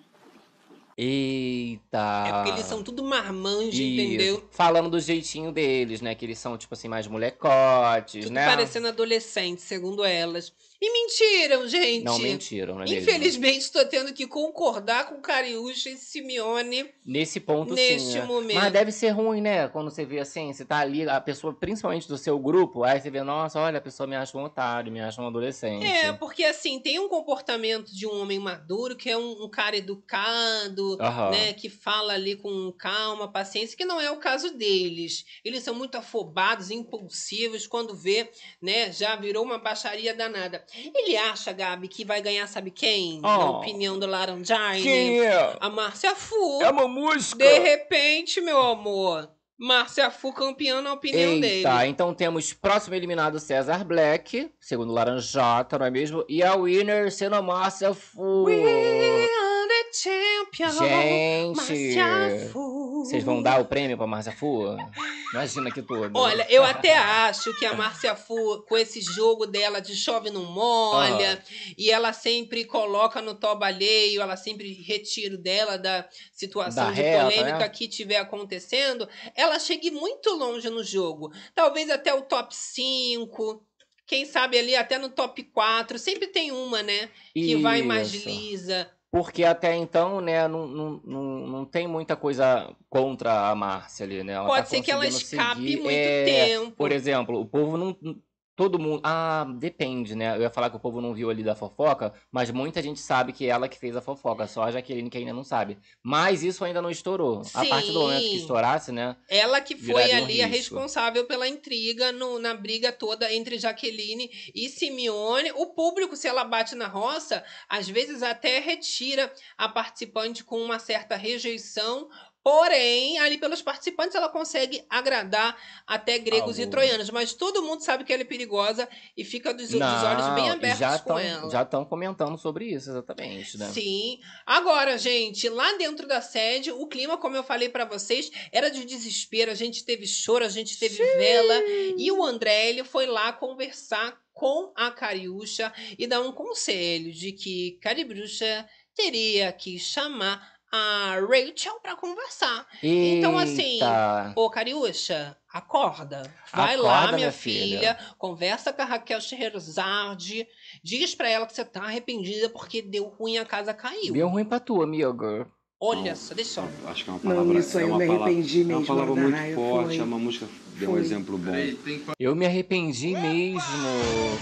[SPEAKER 1] Eita.
[SPEAKER 2] É porque eles são tudo marmanjo,
[SPEAKER 1] Isso.
[SPEAKER 2] entendeu?
[SPEAKER 1] Falando do jeitinho deles, né? Que eles são, tipo assim, mais molecotes,
[SPEAKER 2] Tudo
[SPEAKER 1] né?
[SPEAKER 2] parecendo adolescente, segundo elas. E mentiram, gente.
[SPEAKER 1] Não mentiram, é mesmo?
[SPEAKER 2] Infelizmente, estou tendo que concordar com Cariúcha e Simeone.
[SPEAKER 1] Nesse ponto,
[SPEAKER 2] Neste
[SPEAKER 1] sim. né?
[SPEAKER 2] momento.
[SPEAKER 1] Mas deve ser ruim, né? Quando você vê assim, você tá ali, a pessoa, principalmente do seu grupo, aí você vê, nossa, olha, a pessoa me acha um otário, me acha um adolescente.
[SPEAKER 2] É, porque assim, tem um comportamento de um homem maduro, que é um, um cara educado,
[SPEAKER 1] Aham.
[SPEAKER 2] né? Que fala ali com calma, paciência, que não é o caso deles. Eles são muito afobados, impulsivos, quando vê, né? Já virou uma baixaria danada. Ele acha, Gabi, que vai ganhar, sabe quem? Na
[SPEAKER 1] Oh.
[SPEAKER 2] opinião do Laranjine.
[SPEAKER 1] Quem é?
[SPEAKER 2] A Márcia Fu.
[SPEAKER 1] É uma música!
[SPEAKER 2] De repente, meu amor. Márcia Fu campeã na opinião dele.
[SPEAKER 1] Eita, então temos próximo eliminado César Black, segundo Laranjata, não é mesmo? E a winner sendo a Márcia Fu.
[SPEAKER 2] We are the champion.
[SPEAKER 1] Gente, vocês vão dar o prêmio pra Márcia Fu? Imagina que tudo.
[SPEAKER 2] Olha, eu até acho que a Márcia Fu, com esse jogo dela de chove não molha, e ela sempre coloca no toba alheio, ela sempre retira dela da situação
[SPEAKER 1] Da
[SPEAKER 2] de
[SPEAKER 1] reta,
[SPEAKER 2] polêmica
[SPEAKER 1] né?
[SPEAKER 2] que tiver acontecendo, ela chegue muito longe no jogo. Talvez até o top 5. Quem sabe ali até no top 4. Sempre tem uma, né? Que vai mais
[SPEAKER 1] Isso.
[SPEAKER 2] lisa.
[SPEAKER 1] Porque até então, né, não, não, não, não tem muita coisa contra a Márcia ali, né? Ela
[SPEAKER 2] Pode
[SPEAKER 1] tá
[SPEAKER 2] ser que ela escape
[SPEAKER 1] seguir-
[SPEAKER 2] muito
[SPEAKER 1] é,
[SPEAKER 2] tempo.
[SPEAKER 1] Por exemplo, o povo não. Todo mundo. Ah, depende, né? Eu ia falar que o povo não viu ali da fofoca, mas muita gente sabe que é ela que fez a fofoca, só a Jaqueline que ainda não sabe. Mas isso ainda não estourou. A partir do momento que
[SPEAKER 2] Sim.
[SPEAKER 1] estourasse, né?
[SPEAKER 2] Ela que foi
[SPEAKER 1] um
[SPEAKER 2] ali a responsável pela intriga no- na briga toda entre Jaqueline e Simeone. O público, se ela bate na roça, às vezes até retira a participante com uma certa rejeição. Porém, ali pelos participantes, ela consegue agradar até gregos e troianos. Mas todo mundo sabe que ela é perigosa e fica dos, dos olhos bem
[SPEAKER 1] Não,
[SPEAKER 2] abertos
[SPEAKER 1] já
[SPEAKER 2] com
[SPEAKER 1] tão-
[SPEAKER 2] ela.
[SPEAKER 1] Já estão comentando sobre isso, exatamente, né?
[SPEAKER 2] Sim. Agora, gente, lá dentro da sede, o clima, como eu falei pra vocês, era de desespero. A gente teve choro, a gente teve vela. E o André, ele foi lá conversar com a Cariúcha e dar um conselho de que Caribruxa teria que chamar a Rachel pra conversar. Então, assim,
[SPEAKER 1] Eita.
[SPEAKER 2] Ô, Cariúcha, acorda. Vai lá,
[SPEAKER 1] Acorda,
[SPEAKER 2] minha
[SPEAKER 1] minha
[SPEAKER 2] filha.
[SPEAKER 1] filha.
[SPEAKER 2] Conversa com a Raquel Scheherazade. Diz pra ela que você tá arrependida porque deu ruim a casa caiu.
[SPEAKER 1] Deu ruim pra tu, amiga.
[SPEAKER 2] Olha só, deixa eu...
[SPEAKER 4] Acho que é uma
[SPEAKER 9] Não,
[SPEAKER 4] palavra.
[SPEAKER 9] nisso aí
[SPEAKER 4] é
[SPEAKER 9] eu
[SPEAKER 4] uma
[SPEAKER 9] me
[SPEAKER 4] palavra-
[SPEAKER 9] arrependi
[SPEAKER 4] É uma
[SPEAKER 9] mesmo,
[SPEAKER 4] palavra muito forte,
[SPEAKER 9] foi.
[SPEAKER 4] é uma música, deu um exemplo bom.
[SPEAKER 1] Eu me arrependi mesmo.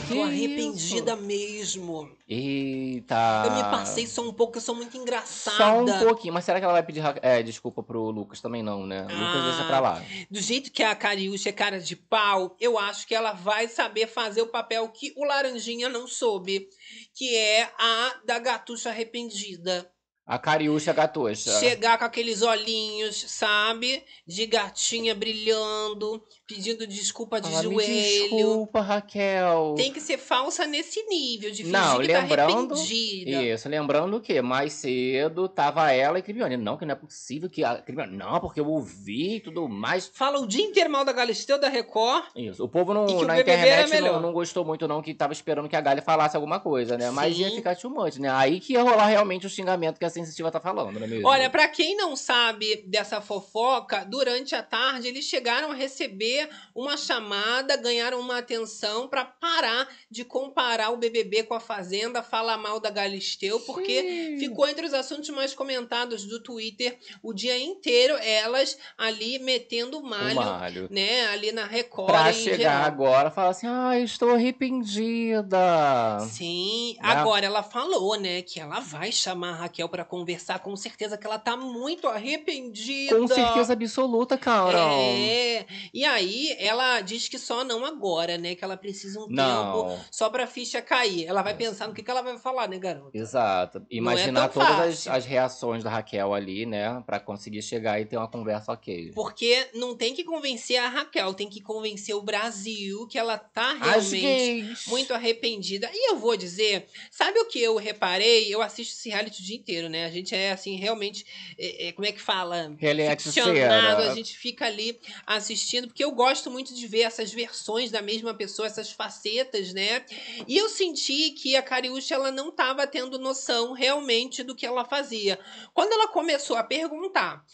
[SPEAKER 1] Que
[SPEAKER 2] Tô
[SPEAKER 1] isso?
[SPEAKER 2] arrependida mesmo.
[SPEAKER 1] Eita.
[SPEAKER 2] Eu me passei só um pouco, eu sou muito
[SPEAKER 1] Só um
[SPEAKER 2] engraçada.
[SPEAKER 1] pouquinho. Mas será que ela vai pedir é, desculpa pro Lucas também não, né? Lucas
[SPEAKER 2] Ah.
[SPEAKER 1] deixa pra lá.
[SPEAKER 2] Do jeito que a Cariúcha é cara de pau, eu acho que ela vai saber fazer o papel que o Laranjinha não soube. Que é a da gatucha arrependida.
[SPEAKER 1] A Cariúcha Gatocha.
[SPEAKER 2] Chegar com aqueles olhinhos, sabe? De gatinha brilhando, pedindo desculpa de
[SPEAKER 1] Fala, "Me
[SPEAKER 2] joelho.
[SPEAKER 1] Desculpa, Raquel.
[SPEAKER 2] Tem que ser falsa nesse nível, de fingir
[SPEAKER 1] Não,
[SPEAKER 2] que
[SPEAKER 1] lembrando-
[SPEAKER 2] tá arrependida.
[SPEAKER 1] Isso, lembrando que mais cedo tava ela e Cribione. Não, que não é possível que a Cribione. Não, porque eu ouvi e tudo mais.
[SPEAKER 2] Fala o dia inteiro mal da Galisteu, da Record.
[SPEAKER 1] Isso. O povo não,
[SPEAKER 2] o
[SPEAKER 1] na internet não, não gostou muito, não, que tava esperando que a Galha falasse alguma coisa, né? Mas ia
[SPEAKER 2] Sim.
[SPEAKER 1] ficar much, né? Aí que ia rolar realmente o xingamento que a sensitiva tá falando, não é mesmo?
[SPEAKER 2] Olha, pra quem não sabe dessa fofoca, durante a tarde eles chegaram a receber uma chamada, ganharam uma atenção pra parar de comparar o BBB com a Fazenda, falar mal da Galisteu, porque ficou entre os assuntos mais comentados do Twitter o dia inteiro, elas ali metendo
[SPEAKER 1] o
[SPEAKER 2] malho,
[SPEAKER 1] malho.
[SPEAKER 2] né, ali na Record
[SPEAKER 1] Pra chegar
[SPEAKER 2] geral.
[SPEAKER 1] agora e falar assim, ai, estou arrependida.
[SPEAKER 2] Sim,
[SPEAKER 1] Né?
[SPEAKER 2] agora ela falou, né, que ela vai chamar a Raquel pra conversar, com certeza que ela tá muito arrependida.
[SPEAKER 1] Com certeza absoluta, Carol.
[SPEAKER 2] É, e aí ela diz que só não agora, né, que ela precisa um tempo
[SPEAKER 1] Não.
[SPEAKER 2] só pra ficha cair. Ela vai pensar no que, que ela vai falar, né, garota?
[SPEAKER 1] Exato. Imaginar
[SPEAKER 2] é
[SPEAKER 1] todas as, as reações da Raquel ali, né? Pra conseguir chegar e ter uma conversa ok.
[SPEAKER 2] Porque não tem que convencer a Raquel, tem que convencer o Brasil que ela tá realmente muito arrependida. E eu vou dizer, sabe o que eu reparei? Eu assisto esse reality o dia inteiro, né? A gente é, assim, realmente, é, é, como é que fala?
[SPEAKER 1] É
[SPEAKER 2] Ficcionado, a gente fica ali assistindo, porque eu gosto muito de ver essas versões da mesma pessoa, essas facetas, né? E eu senti que a Cariúcha, ela não estava tendo noção realmente do que ela fazia. Quando ela começou a perguntar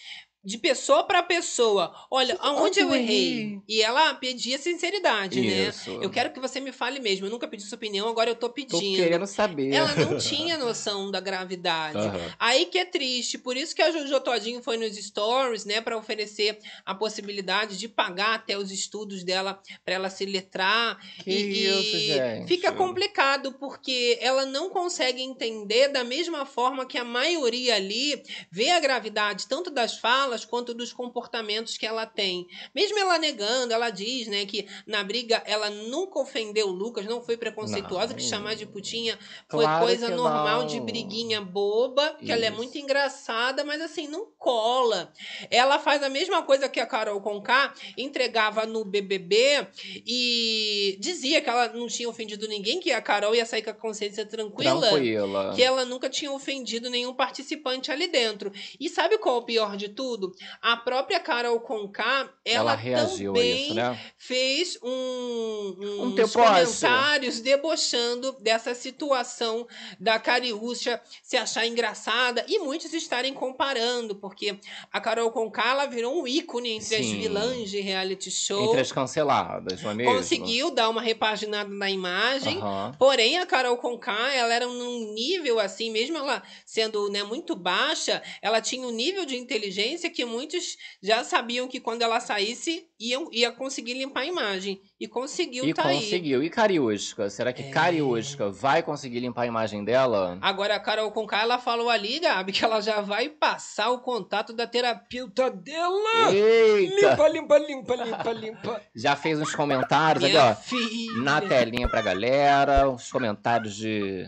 [SPEAKER 2] de pessoa para pessoa, olha, aonde eu errei? E ela pedia sinceridade, né?
[SPEAKER 1] Isso.
[SPEAKER 2] Eu quero que você me fale mesmo. Eu nunca pedi sua opinião, agora eu tô
[SPEAKER 1] Tô
[SPEAKER 2] pedindo.
[SPEAKER 1] querendo saber.
[SPEAKER 2] Ela não tinha noção da gravidade.
[SPEAKER 1] Aham.
[SPEAKER 2] Aí que é triste, por isso que a Jojo Todinho foi nos stories, né, para oferecer a possibilidade de pagar até os estudos dela para ela se letrar.
[SPEAKER 1] Que
[SPEAKER 2] e,
[SPEAKER 1] isso,
[SPEAKER 2] e
[SPEAKER 1] gente.
[SPEAKER 2] fica complicado porque ela não consegue entender da mesma forma que a maioria ali vê a gravidade tanto das falas quanto dos comportamentos que ela tem. Mesmo ela negando, ela diz, né, que na briga ela nunca ofendeu o Lucas, não foi preconceituosa, que
[SPEAKER 1] Não.
[SPEAKER 2] chamar de putinha foi
[SPEAKER 1] Claro
[SPEAKER 2] coisa
[SPEAKER 1] que
[SPEAKER 2] normal
[SPEAKER 1] não.
[SPEAKER 2] de briguinha boba, que ela é
[SPEAKER 1] Isso.
[SPEAKER 2] muito engraçada, mas assim, não cola. Ela faz a mesma coisa que a Carol Conká, entregava no BBB e dizia que ela não tinha ofendido ninguém, que a Carol ia sair com a consciência tranquila.
[SPEAKER 1] Tranquila.
[SPEAKER 2] Que ela nunca tinha ofendido nenhum participante ali dentro. E sabe qual é o pior de tudo? A própria Carol Conká, ela,
[SPEAKER 1] Ela reagiu a
[SPEAKER 2] também
[SPEAKER 1] isso, né?
[SPEAKER 2] fez um,
[SPEAKER 1] Um
[SPEAKER 2] uns
[SPEAKER 1] deboche.
[SPEAKER 2] comentários debochando dessa situação da Cariúcha se achar engraçada e muitos estarem comparando, porque a Carol Conká ela virou um ícone entre as
[SPEAKER 1] Sim.
[SPEAKER 2] vilãs de reality show.
[SPEAKER 1] Entre as canceladas, não é mesmo?
[SPEAKER 2] Conseguiu dar uma repaginada na imagem.
[SPEAKER 1] Aham.
[SPEAKER 2] Porém, a Carol Conká, ela era num nível assim, mesmo ela sendo né, muito baixa, ela tinha um nível de inteligência que muitos já sabiam que quando ela saísse, iam, ia conseguir limpar a imagem. E conseguiu
[SPEAKER 1] E
[SPEAKER 2] tá aí.
[SPEAKER 1] conseguiu. E Cariúsca? Será que
[SPEAKER 2] É.
[SPEAKER 1] Cariúsca vai conseguir limpar a imagem dela?
[SPEAKER 2] Agora, a Carol Conká, ela falou ali, Gabi, que ela já vai passar o contato da terapeuta dela.
[SPEAKER 1] Eita!
[SPEAKER 2] Limpa, limpa, limpa, limpa, limpa.
[SPEAKER 1] Já fez uns comentários ali, ó.
[SPEAKER 2] filha.
[SPEAKER 1] Na telinha pra galera, os comentários de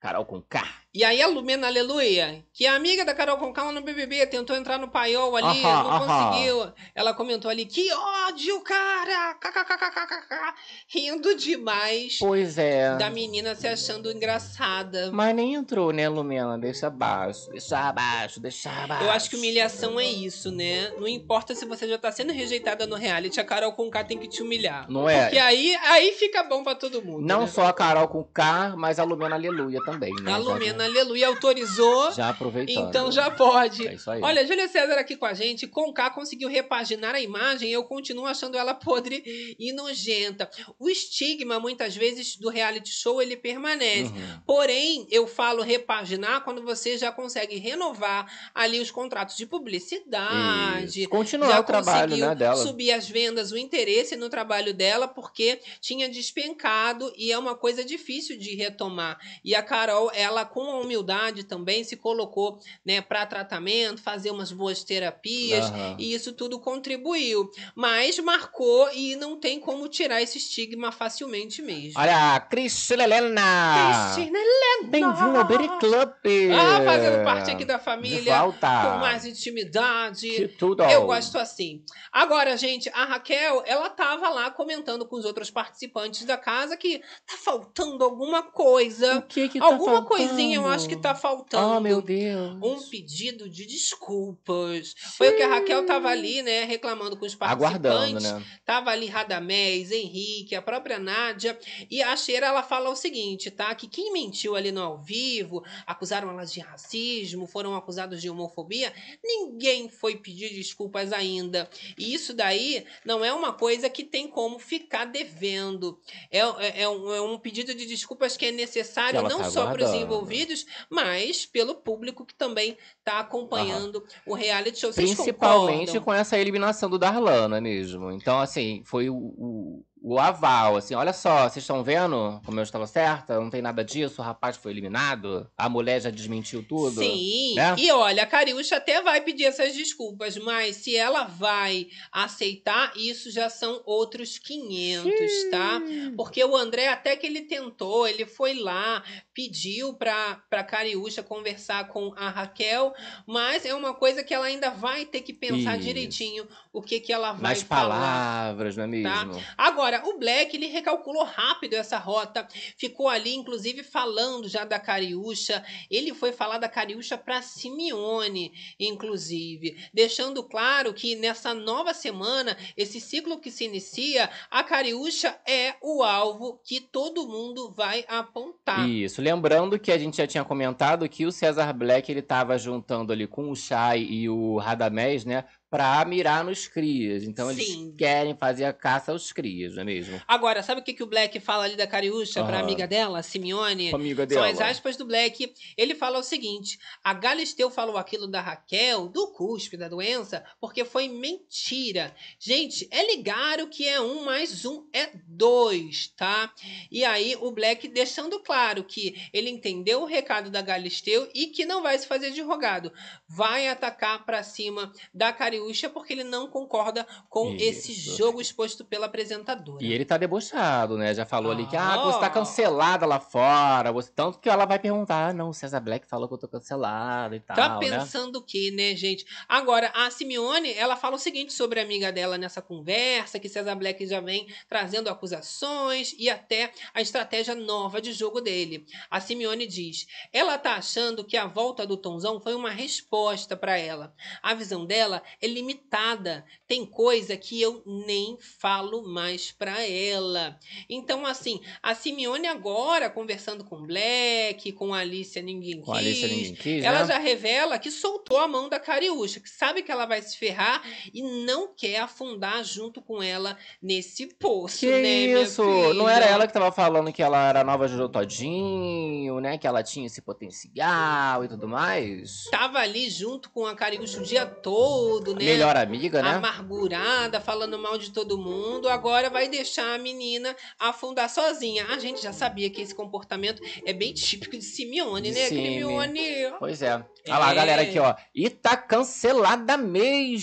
[SPEAKER 1] Carol com K.
[SPEAKER 2] E aí a Lumena Aleluia, que é amiga da Carol Conká lá no BBB, tentou entrar no paiol ali,
[SPEAKER 1] Aham,
[SPEAKER 2] não
[SPEAKER 1] aham.
[SPEAKER 2] conseguiu. Ela comentou ali, que ódio, cara! KKKKKK, rindo demais
[SPEAKER 1] Pois é.
[SPEAKER 2] da menina se achando engraçada.
[SPEAKER 1] Mas nem entrou, né, Lumena? Deixa abaixo, deixa abaixo, deixa abaixo.
[SPEAKER 2] Eu acho que humilhação é isso, né? Não importa se você já tá sendo rejeitada no reality, a Carol Conká tem que te humilhar.
[SPEAKER 1] Não é?
[SPEAKER 2] Porque aí, aí fica bom pra todo mundo.
[SPEAKER 1] Não
[SPEAKER 2] né?
[SPEAKER 1] só a Carol com K, mas a Lumena Aleluia também, né?
[SPEAKER 2] A Lumena Aleluia autorizou.
[SPEAKER 1] Já aproveitando.
[SPEAKER 2] Então já pode.
[SPEAKER 1] É isso aí.
[SPEAKER 2] Olha, Júlia César aqui com a gente. Conká conseguiu repaginar a imagem. Eu continuo achando ela podre e nojenta. O estigma, muitas vezes, do reality show, ele permanece.
[SPEAKER 1] Uhum.
[SPEAKER 2] Porém, eu falo repaginar quando você já consegue renovar ali os contratos de publicidade.
[SPEAKER 1] Isso. Continuar
[SPEAKER 2] já
[SPEAKER 1] o trabalho, né, dela.
[SPEAKER 2] subir as vendas, o interesse no trabalho dela, porque tinha despencado e é uma coisa difícil de retomar. E a Carol, ela com a humildade também se colocou, né, para tratamento, fazer umas boas terapias
[SPEAKER 1] Aham.
[SPEAKER 2] e isso tudo contribuiu, mas marcou e não tem como tirar esse estigma facilmente mesmo.
[SPEAKER 1] Olha, Cristina Helena!
[SPEAKER 2] Cristina
[SPEAKER 1] Bem-vindo ao Berry Club!
[SPEAKER 2] Ah, fazendo parte aqui da família
[SPEAKER 1] volta!
[SPEAKER 2] com mais intimidade.
[SPEAKER 1] Que tudo!
[SPEAKER 2] Eu gosto assim. Agora, gente, a Raquel, ela tava lá comentando com os outros participantes da casa que tá faltando alguma coisa.
[SPEAKER 1] O que que tá
[SPEAKER 2] alguma
[SPEAKER 1] faltando?
[SPEAKER 2] coisinha eu acho que tá faltando.
[SPEAKER 1] Oh, meu Deus!
[SPEAKER 2] Um pedido de desculpas. Foi o que a Raquel tava ali, né, reclamando com os participantes.
[SPEAKER 1] Aguardando, né?
[SPEAKER 2] Tava ali Radamés, Henrique, a própria Nádia. E a Cheira, ela fala o seguinte, tá? Que quem mentiu ali no ao vivo, acusaram elas de racismo, foram acusados de homofobia, ninguém foi pedir desculpas ainda. E isso daí não é uma coisa que tem como ficar devendo. É, é- é um, é um pedido de desculpas que é necessário não
[SPEAKER 1] tá
[SPEAKER 2] só para os
[SPEAKER 1] aguardando.
[SPEAKER 2] Envolvidos, mas pelo público que também tá acompanhando o reality show. Vocês
[SPEAKER 1] Principalmente
[SPEAKER 2] concordam?
[SPEAKER 1] com essa eliminação do Darlan, não é mesmo? Então, assim, foi o, o, o aval, assim, olha só, vocês estão vendo como eu estava certa? Não tem nada disso, o rapaz foi eliminado, a mulher já desmentiu tudo.
[SPEAKER 2] Sim,
[SPEAKER 1] né?
[SPEAKER 2] e olha, a Cariúcha até vai pedir essas desculpas, mas se ela vai aceitar, isso já são outros 500, tá? Porque o André, até que ele tentou, ele foi lá, pediu pra, pra Cariúcha conversar com a Raquel, mas é uma coisa que ela ainda vai ter que pensar
[SPEAKER 1] Isso.
[SPEAKER 2] direitinho o que, que ela vai
[SPEAKER 1] Mais
[SPEAKER 2] falar.
[SPEAKER 1] palavras, não é
[SPEAKER 2] tá?
[SPEAKER 1] mesmo?
[SPEAKER 2] Agora, Agora, o Black, ele recalculou rápido essa rota, ficou ali, inclusive, falando já da Cariúcha. Ele foi falar da Cariúcha para Simeone, inclusive, deixando claro que nessa nova semana, esse ciclo que se inicia, a Cariúcha é o alvo que todo mundo vai apontar.
[SPEAKER 1] Isso, lembrando que a gente já tinha comentado que o César Black ele estava juntando ali com o Shai e o Radamés, né, para mirar nos crias. Então eles
[SPEAKER 2] Sim.
[SPEAKER 1] querem fazer a caça aos crias, não é mesmo?
[SPEAKER 2] Agora, sabe o que, que o Black fala ali da Cariúcha pra
[SPEAKER 1] Aham.
[SPEAKER 2] amiga dela, Simeone?
[SPEAKER 1] Amiga
[SPEAKER 2] São
[SPEAKER 1] dela.
[SPEAKER 2] as aspas do Black. Ele fala o seguinte: a Galisteu falou aquilo da Raquel, do cuspe, da doença, porque foi mentira. Gente, é ligar o que é um mais um é dois, tá? E aí o Black deixando claro que ele entendeu o recado da Galisteu e que não vai se fazer de rogado. Vai atacar pra cima da Cariúcha porque ele não concorda com esse
[SPEAKER 1] Isso.
[SPEAKER 2] jogo exposto pela apresentadora.
[SPEAKER 1] E ele tá debochado, né? Já falou ali que, ah,
[SPEAKER 2] Ah.
[SPEAKER 1] você tá cancelada lá fora. Você... Tanto que ela vai perguntar, ah, não, o César Black falou que eu tô cancelada e tal,
[SPEAKER 2] Tá pensando o quê, né, gente? Agora, a Simeone, ela fala o seguinte sobre a amiga dela nessa conversa, que César Black já vem trazendo acusações e até a estratégia nova de jogo dele. A Simeone diz: ela tá achando que a volta do Tonzão foi uma resposta para ela. A visão dela é limitada. Tem coisa que eu nem falo mais para ela. Então, assim, a Simeone agora conversando com Black, com a Alicia Ninguém
[SPEAKER 1] Com a Alicia ninguém quis,
[SPEAKER 2] ela
[SPEAKER 1] né?
[SPEAKER 2] já revela que soltou a mão da Cariúcha, que sabe que ela vai se ferrar e não quer afundar junto com ela nesse poço,
[SPEAKER 1] Que
[SPEAKER 2] né,
[SPEAKER 1] isso? Não era ela que tava falando que ela era nova Jojo Todinho, né? Que ela tinha esse potencial e tudo mais?
[SPEAKER 2] Tava ali junto com a Cariúcha o dia todo, né?
[SPEAKER 1] Melhor amiga, né?
[SPEAKER 2] Amargurada, falando mal de todo mundo. Agora vai deixar a menina afundar sozinha. A gente já sabia que esse comportamento é bem típico de Simeone, né?
[SPEAKER 1] Sime.
[SPEAKER 2] Simeone.
[SPEAKER 1] Pois é. Olha lá,
[SPEAKER 2] É.
[SPEAKER 1] galera, aqui, ó. E tá cancelada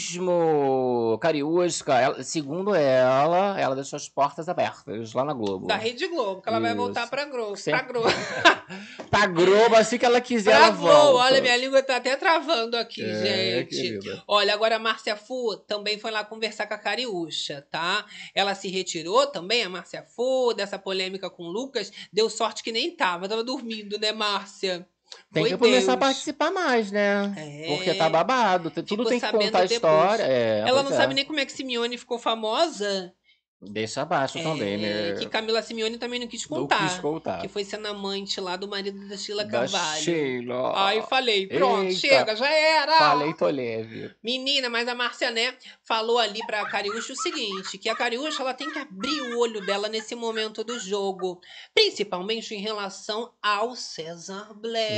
[SPEAKER 1] mesmo. Cariúsca, ela- segundo ela, ela deixou as portas abertas lá na Globo.
[SPEAKER 2] Da Rede Globo, que ela vai
[SPEAKER 1] Isso.
[SPEAKER 2] voltar pra Globo.
[SPEAKER 1] Sim.
[SPEAKER 2] Pra Globo.
[SPEAKER 1] Pra Globo, assim que ela quiser, ela
[SPEAKER 2] Travou,
[SPEAKER 1] volta.
[SPEAKER 2] olha, minha língua tá até travando aqui,
[SPEAKER 1] É,
[SPEAKER 2] gente.
[SPEAKER 1] querida.
[SPEAKER 2] Olha, agora a Márcia Fu também foi lá conversar com a Cariúcha, tá? Ela se retirou também, a Márcia Fu, dessa polêmica com o Lucas. Deu sorte que nem tava, tava dormindo, né, Márcia?
[SPEAKER 1] Tem
[SPEAKER 2] Foi
[SPEAKER 1] que começar a
[SPEAKER 2] Deus.
[SPEAKER 1] participar mais, né?
[SPEAKER 2] É.
[SPEAKER 1] Porque tá babado. Tudo
[SPEAKER 2] Ficou
[SPEAKER 1] tem que contar a história. É,
[SPEAKER 2] Ela não
[SPEAKER 1] é.
[SPEAKER 2] sabe nem como é que Simeone ficou famosa.
[SPEAKER 1] Deixa abaixo também,
[SPEAKER 2] É,
[SPEAKER 1] né?
[SPEAKER 2] Que Camila Simeone também não quis
[SPEAKER 1] Não
[SPEAKER 2] contar.
[SPEAKER 1] quis contar.
[SPEAKER 2] Que foi sendo amante lá do marido da Sheila
[SPEAKER 1] Da
[SPEAKER 2] Carvalho.
[SPEAKER 1] Sheila.
[SPEAKER 2] Ai, falei, pronto,
[SPEAKER 1] Eita.
[SPEAKER 2] chega, já era.
[SPEAKER 1] Falei, tô leve.
[SPEAKER 2] Menina, mas a Márcia Né falou ali pra Cariúcha o seguinte, que a Cariúcha ela tem que abrir o olho dela nesse momento do jogo, principalmente em relação ao César Black.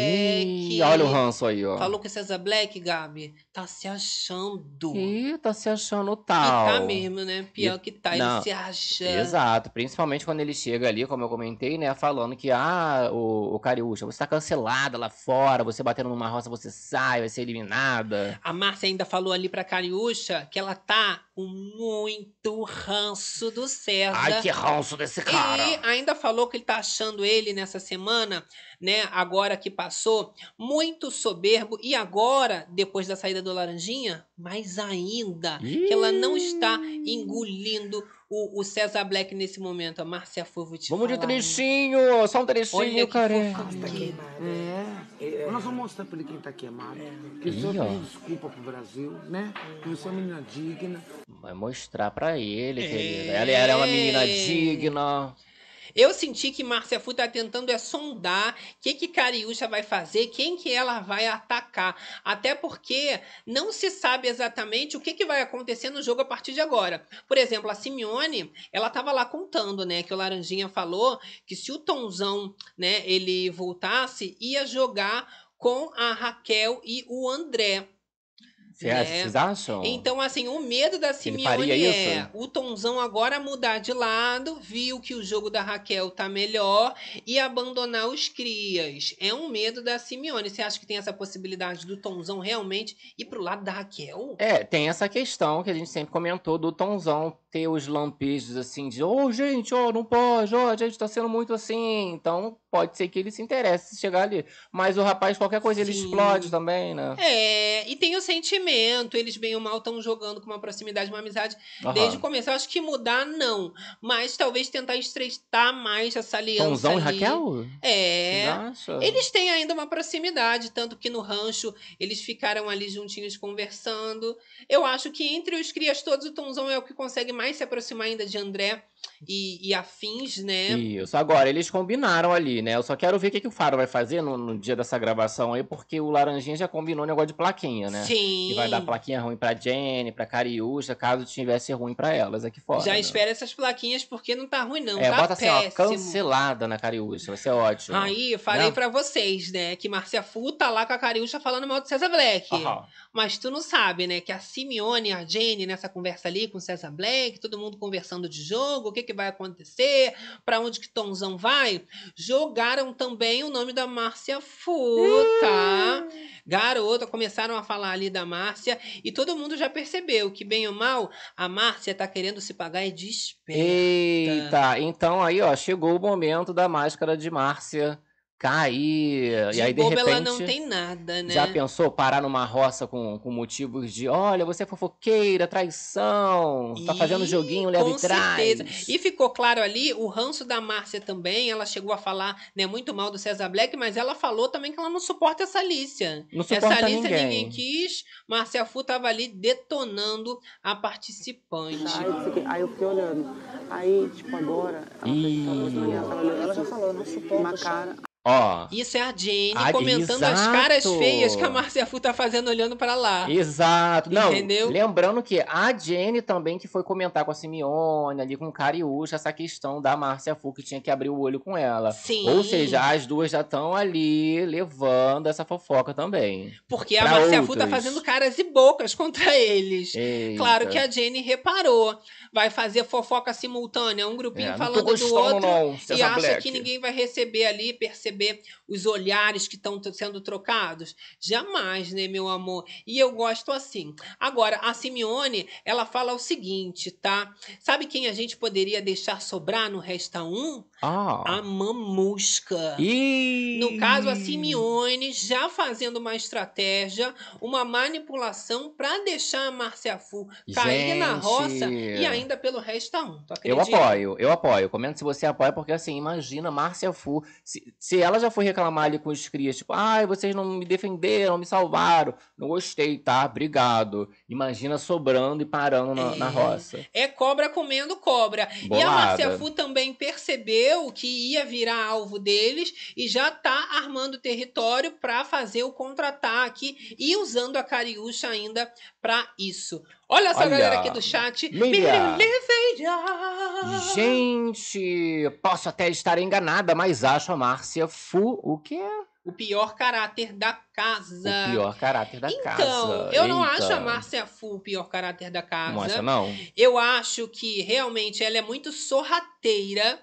[SPEAKER 1] Ih, olha o ranço aí, ó.
[SPEAKER 2] Falou que o César Black, Gabi, tá se achando.
[SPEAKER 1] Ih, tá se achando
[SPEAKER 2] E
[SPEAKER 1] tal.
[SPEAKER 2] tá mesmo, né? Pior
[SPEAKER 1] E-
[SPEAKER 2] que tá,
[SPEAKER 1] não,
[SPEAKER 2] ele se acha.
[SPEAKER 1] Exato, principalmente quando ele chega ali, como eu comentei, né, falando que, ah, o, o Cariúcha, você tá cancelada lá fora, você batendo numa roça, você sai, vai ser eliminada.
[SPEAKER 2] A Márcia ainda falou ali pra Cariúcha que ela tá com muito ranço do César.
[SPEAKER 1] Ai, que ranço desse cara.
[SPEAKER 2] E ainda falou que ele tá achando ele nessa semana, né, agora que passou, muito soberbo. E agora, depois da saída do Laranjinha, mais ainda, que ela não está engolindo o, o César Black nesse momento. A Márcia foi, vou te
[SPEAKER 1] Vamos de
[SPEAKER 2] falar, hein?
[SPEAKER 1] trechinho, só um
[SPEAKER 2] Olha
[SPEAKER 1] trechinho,
[SPEAKER 2] que
[SPEAKER 1] cara.
[SPEAKER 2] fofoca.
[SPEAKER 9] Tá queimado. É, nós vamos mostrar pra ele quem tá queimado. Que o
[SPEAKER 1] Ih,
[SPEAKER 9] senhor
[SPEAKER 1] ó.
[SPEAKER 9] pediu desculpa pro Brasil, né? Que você é uma menina digna.
[SPEAKER 1] Vai mostrar pra ele,
[SPEAKER 2] É.
[SPEAKER 1] querida. Ela, ela é uma menina digna.
[SPEAKER 2] Eu senti que Márcia Fu tá tentando é sondar o que que Cariúcha vai fazer, quem que ela vai atacar. Até porque não se sabe exatamente o que, que vai acontecer no jogo a partir de agora. Por exemplo, a Simeone, ela tava lá contando, né, que o Laranjinha falou que se o Tonzão, né, ele voltasse, ia jogar com a Raquel e o André.
[SPEAKER 1] Cê-
[SPEAKER 2] né?
[SPEAKER 1] Vocês acham?
[SPEAKER 2] Então, assim, o medo da Simeone é
[SPEAKER 1] isso?
[SPEAKER 2] o Tonzão agora mudar de lado, viu que o jogo da Raquel tá melhor e abandonar os crias. É um medo da Simeone. Você acha que tem essa possibilidade do Tonzão realmente ir pro lado da Raquel?
[SPEAKER 1] É, tem essa questão que a gente sempre comentou do Tonzão ter os lampejos assim de, ô gente, ó, não pode, ó, a gente tá sendo muito assim. Então pode ser que ele se interesse se chegar ali. Mas o rapaz, qualquer coisa, ele
[SPEAKER 2] Sim.
[SPEAKER 1] explode também, né?
[SPEAKER 2] É, e tem o sentimento eles bem ou mal estão jogando com uma proximidade, uma amizade desde o começo. Eu acho que mudar, não. Mas talvez tentar estreitar mais essa aliança.
[SPEAKER 1] Tonzão e. Raquel?
[SPEAKER 2] É.
[SPEAKER 1] Acham?
[SPEAKER 2] Eles têm ainda uma proximidade, tanto que no rancho eles ficaram ali juntinhos conversando. Eu acho que entre os crias todos, o Tonzão é o que consegue mais se aproximar ainda de André e, e afins, né?
[SPEAKER 1] Isso. Agora, eles combinaram ali, né? Eu só quero ver o que, que o Faro vai fazer no, no dia dessa gravação aí, porque o Laranjinha já combinou o negócio de plaquinha, né?
[SPEAKER 2] Sim.
[SPEAKER 1] Que vai dar plaquinha ruim pra Jenny, pra Cariúcha, caso tivesse ruim pra elas aqui fora.
[SPEAKER 2] Já
[SPEAKER 1] né?
[SPEAKER 2] espera essas plaquinhas, porque não tá ruim, não.
[SPEAKER 1] É,
[SPEAKER 2] tá
[SPEAKER 1] bota assim, ó,
[SPEAKER 2] péssimo.
[SPEAKER 1] cancelada na Cariúcha, vai ser ótimo.
[SPEAKER 2] Aí, eu falei
[SPEAKER 1] Né?
[SPEAKER 2] pra vocês, né, que Márcia Fu tá lá com a Cariúcha falando mal do César Black.
[SPEAKER 1] Aham.
[SPEAKER 2] Mas tu não sabe, né, que a Simeone e a Jenny nessa conversa ali com o César Black, todo mundo conversando de jogo, o que que vai acontecer, pra onde que Tonzão vai, jogaram também o nome da Márcia Fu, tá? Garota, começaram a falar ali da Márcia e todo mundo já percebeu que, bem ou mal, a Márcia tá querendo se pagar e desperta.
[SPEAKER 1] Eita, então aí, ó, chegou o momento da máscara de Márcia cair.
[SPEAKER 2] De
[SPEAKER 1] e aí, de
[SPEAKER 2] boba
[SPEAKER 1] repente.
[SPEAKER 2] ela não tem nada, né?
[SPEAKER 1] Já pensou parar numa roça com, com motivos de olha, você é fofoqueira, traição, tá fazendo joguinho, leva
[SPEAKER 2] com
[SPEAKER 1] e
[SPEAKER 2] certeza. E ficou claro ali o ranço da Márcia também. Ela chegou a falar né, muito mal do César Black, mas ela falou também que ela não suporta essa Alicia.
[SPEAKER 1] Não
[SPEAKER 2] essa
[SPEAKER 1] suporta
[SPEAKER 2] Alicia
[SPEAKER 1] ninguém.
[SPEAKER 2] ninguém quis. Márcia Fu tava ali detonando a participante.
[SPEAKER 9] Aí eu fiquei, olhando. Aí, tipo, agora, ela,
[SPEAKER 1] Ih.
[SPEAKER 9] ela, ela, ela já falou, não suporto uma cara.
[SPEAKER 1] Ó,
[SPEAKER 2] Isso é a Jenny
[SPEAKER 1] Ah,
[SPEAKER 2] comentando as
[SPEAKER 1] exato.
[SPEAKER 2] caras feias que a Márcia Fu tá fazendo olhando pra lá.
[SPEAKER 1] exato. Não,
[SPEAKER 2] Entendeu?
[SPEAKER 1] lembrando que a Jenny também que foi comentar com a Simeone, ali com o Cariúcha, essa questão da Márcia Fu, que tinha que abrir o olho com ela.
[SPEAKER 2] Sim.
[SPEAKER 1] Ou seja, as duas já estão ali levando essa fofoca também.
[SPEAKER 2] Porque a Márcia Fu tá fazendo caras e bocas contra eles.
[SPEAKER 1] Eita.
[SPEAKER 2] Claro que a Jenny reparou. Vai fazer fofoca simultânea, um grupinho
[SPEAKER 1] É,
[SPEAKER 2] falando do outro.
[SPEAKER 1] não,
[SPEAKER 2] e acha
[SPEAKER 1] Black.
[SPEAKER 2] que ninguém vai receber ali, perceber os olhares que estão sendo trocados? Jamais, né, meu amor? E eu gosto assim. Agora, a Simeone, ela fala o seguinte, tá? Sabe quem a gente poderia deixar sobrar no Resta 1?
[SPEAKER 1] Ah.
[SPEAKER 2] A Mamusca.
[SPEAKER 1] Ih.
[SPEAKER 2] No caso, a Simeone já fazendo uma estratégia, uma manipulação para deixar a Márcia Fu cair na
[SPEAKER 1] Gente.
[SPEAKER 2] roça e ainda pelo Resta 1. Tu
[SPEAKER 1] Eu apoio, eu apoio. Comenta se você apoia, porque assim, imagina Márcia Fu. Se, se ela já foi reclamar ali com os crias, tipo, ai, vocês não me defenderam, me salvaram. Não gostei, tá? Obrigado. Imagina sobrando e parando na, na
[SPEAKER 2] É.
[SPEAKER 1] roça.
[SPEAKER 2] É cobra comendo cobra. E a
[SPEAKER 1] Bolada.
[SPEAKER 2] Márcia Fu também percebeu que ia virar alvo deles e já tá armando território para fazer o contra-ataque e usando a Cariúcha ainda para isso. Olha essa
[SPEAKER 1] Olha,
[SPEAKER 2] galera aqui do chat.
[SPEAKER 1] Lília. Gente, posso até estar enganada, mas acho a Márcia Fu o quê?
[SPEAKER 2] O pior caráter da casa.
[SPEAKER 1] O pior caráter da
[SPEAKER 2] então,
[SPEAKER 1] casa.
[SPEAKER 2] eu não
[SPEAKER 1] Eita.
[SPEAKER 2] acho a Márcia Fu o pior caráter da casa.
[SPEAKER 1] Não acha, não?
[SPEAKER 2] Eu acho que realmente ela é muito sorrateira.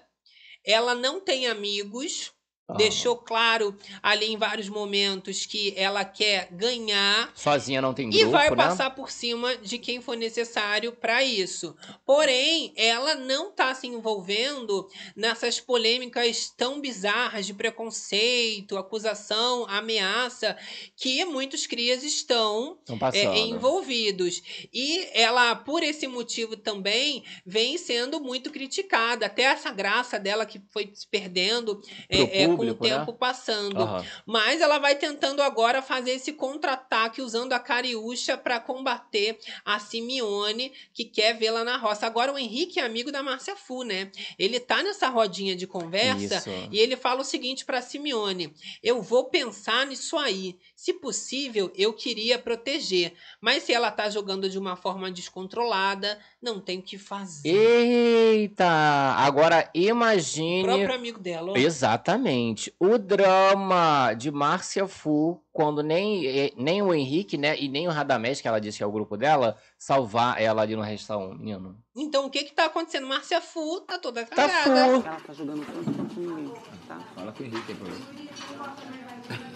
[SPEAKER 2] Ela não tem amigos.
[SPEAKER 1] Ah.
[SPEAKER 2] Deixou claro ali em vários momentos que ela quer ganhar
[SPEAKER 1] Sozinha não tem
[SPEAKER 2] e
[SPEAKER 1] grupo,
[SPEAKER 2] vai
[SPEAKER 1] né?
[SPEAKER 2] passar por cima de quem for necessário para isso. Porém, ela não está se envolvendo nessas polêmicas tão bizarras de preconceito, acusação, ameaça que muitos crias estão é, envolvidos. E ela, por esse motivo também, vem sendo muito criticada. Até essa graça dela que foi se perdendo é, é, com o
[SPEAKER 1] público, né?
[SPEAKER 2] tempo passando.
[SPEAKER 1] Aham.
[SPEAKER 2] Mas ela vai tentando agora fazer esse contra-ataque usando a Cariúcha para combater a Simeone, que quer vê-la na roça. Agora o Henrique é amigo da Márcia Fu, né? Ele tá nessa rodinha de conversa
[SPEAKER 1] Isso.
[SPEAKER 2] e ele fala o seguinte para Simeone: "Eu vou pensar nisso aí. Se possível, eu queria proteger, mas se ela tá jogando de uma forma descontrolada, não tem o que fazer."
[SPEAKER 1] Eita! Agora
[SPEAKER 2] O
[SPEAKER 1] imagine.
[SPEAKER 2] próprio amigo dela. ó.
[SPEAKER 1] Exatamente. O drama de Márcia Fu, quando nem, eh, nem o Henrique, né, e nem o Radamés, que ela disse que é o grupo dela, salvar ela ali no restaurante, menino.
[SPEAKER 2] Então o que que tá acontecendo? Márcia Fu tá toda
[SPEAKER 1] Tá
[SPEAKER 2] cagada.
[SPEAKER 1] fu.
[SPEAKER 9] Ela tá jogando tanto quanto ninguém, tá?
[SPEAKER 8] Fala com o Henrique aí pra mim.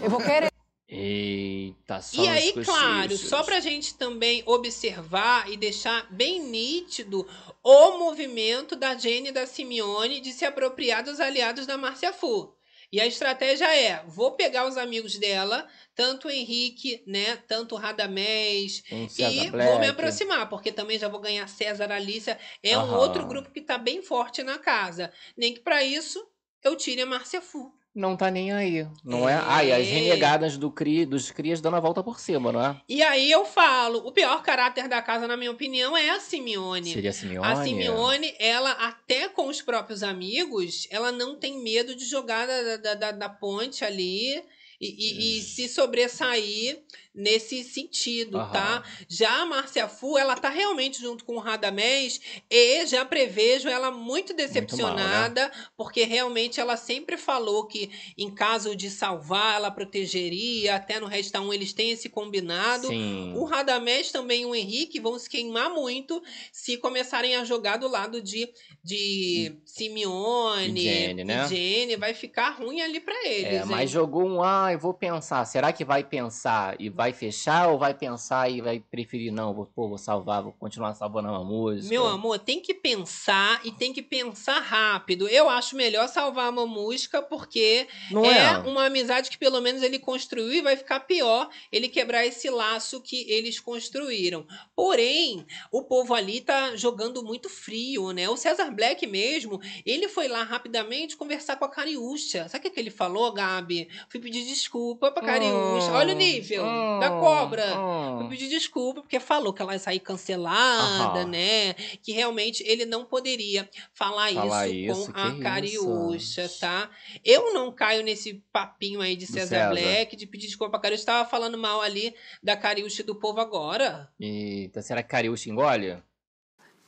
[SPEAKER 3] Eu vou querer.
[SPEAKER 1] Eita, só
[SPEAKER 2] E aí, claro, só pra gente também observar e deixar bem nítido o movimento da Jenny e da Simeone de se apropriar dos aliados da Márcia Fu. E a estratégia é: vou pegar os amigos dela, tanto o Henrique, né? Tanto o Radamés, e
[SPEAKER 1] César
[SPEAKER 2] vou me
[SPEAKER 1] Black.
[SPEAKER 2] aproximar, porque também já vou ganhar César Alicia. É um outro grupo que tá bem forte na casa. Nem que pra isso eu tire a Márcia Fu.
[SPEAKER 1] Não tá nem aí, não é? Ah, e as
[SPEAKER 2] É.
[SPEAKER 1] renegadas do cri, dos crias dando a volta por cima, não é?
[SPEAKER 2] E aí eu falo: o pior caráter da casa, na minha opinião, é a Simeone.
[SPEAKER 1] Seria a Simeone?
[SPEAKER 2] A Simeone, ela, até com os próprios amigos, ela não tem medo de jogar da, da, da, da ponte ali e, e- e se sobressair nesse sentido,
[SPEAKER 1] Aham.
[SPEAKER 2] tá? Já a Márcia Fu, ela tá realmente junto com o Radamés e já prevejo ela muito decepcionada, porque realmente ela sempre falou que em caso de salvar, ela protegeria, até no Resta 1 eles têm esse combinado.
[SPEAKER 1] Sim.
[SPEAKER 2] O Radamés também o Henrique vão se queimar muito se começarem a jogar do lado de, de Simeone
[SPEAKER 1] E Jenny, né?
[SPEAKER 2] Jenny. Vai ficar ruim ali pra eles.
[SPEAKER 1] É,
[SPEAKER 2] hein?
[SPEAKER 1] mas jogou um, ah, eu vou pensar. Será que vai pensar e vai fechar ou vai pensar e vai preferir, não, vou, pô, vou salvar, vou continuar salvando uma música?
[SPEAKER 2] Meu amor, tem que pensar e tem que pensar rápido. Eu acho melhor salvar uma música porque é,
[SPEAKER 1] é?
[SPEAKER 2] uma amizade que pelo menos ele construiu e vai ficar pior ele quebrar esse laço que eles construíram. Porém, o povo ali tá jogando muito frio, né? O César Black mesmo, ele foi lá rapidamente conversar com a Cariúcha. Sabe o que, que ele falou, Gabi? Fui pedir desculpa pra Cariúcha.
[SPEAKER 1] Hum,
[SPEAKER 2] Olha o nível da
[SPEAKER 1] hum,
[SPEAKER 2] cobra.
[SPEAKER 1] hum.
[SPEAKER 2] Fui pedir desculpa porque falou que ela ia sair cancelada,
[SPEAKER 1] Aham.
[SPEAKER 2] né? Que realmente ele não poderia falar,
[SPEAKER 1] Falar
[SPEAKER 2] isso,
[SPEAKER 1] isso,
[SPEAKER 2] com a Cariúcha,
[SPEAKER 1] isso.
[SPEAKER 2] tá? Eu não caio nesse papinho aí de César,
[SPEAKER 1] César.
[SPEAKER 2] Black, de pedir desculpa pra Cariúcha. Tava falando mal ali da Cariúcha do povo agora.
[SPEAKER 1] Eita, será que Cariúcha engole?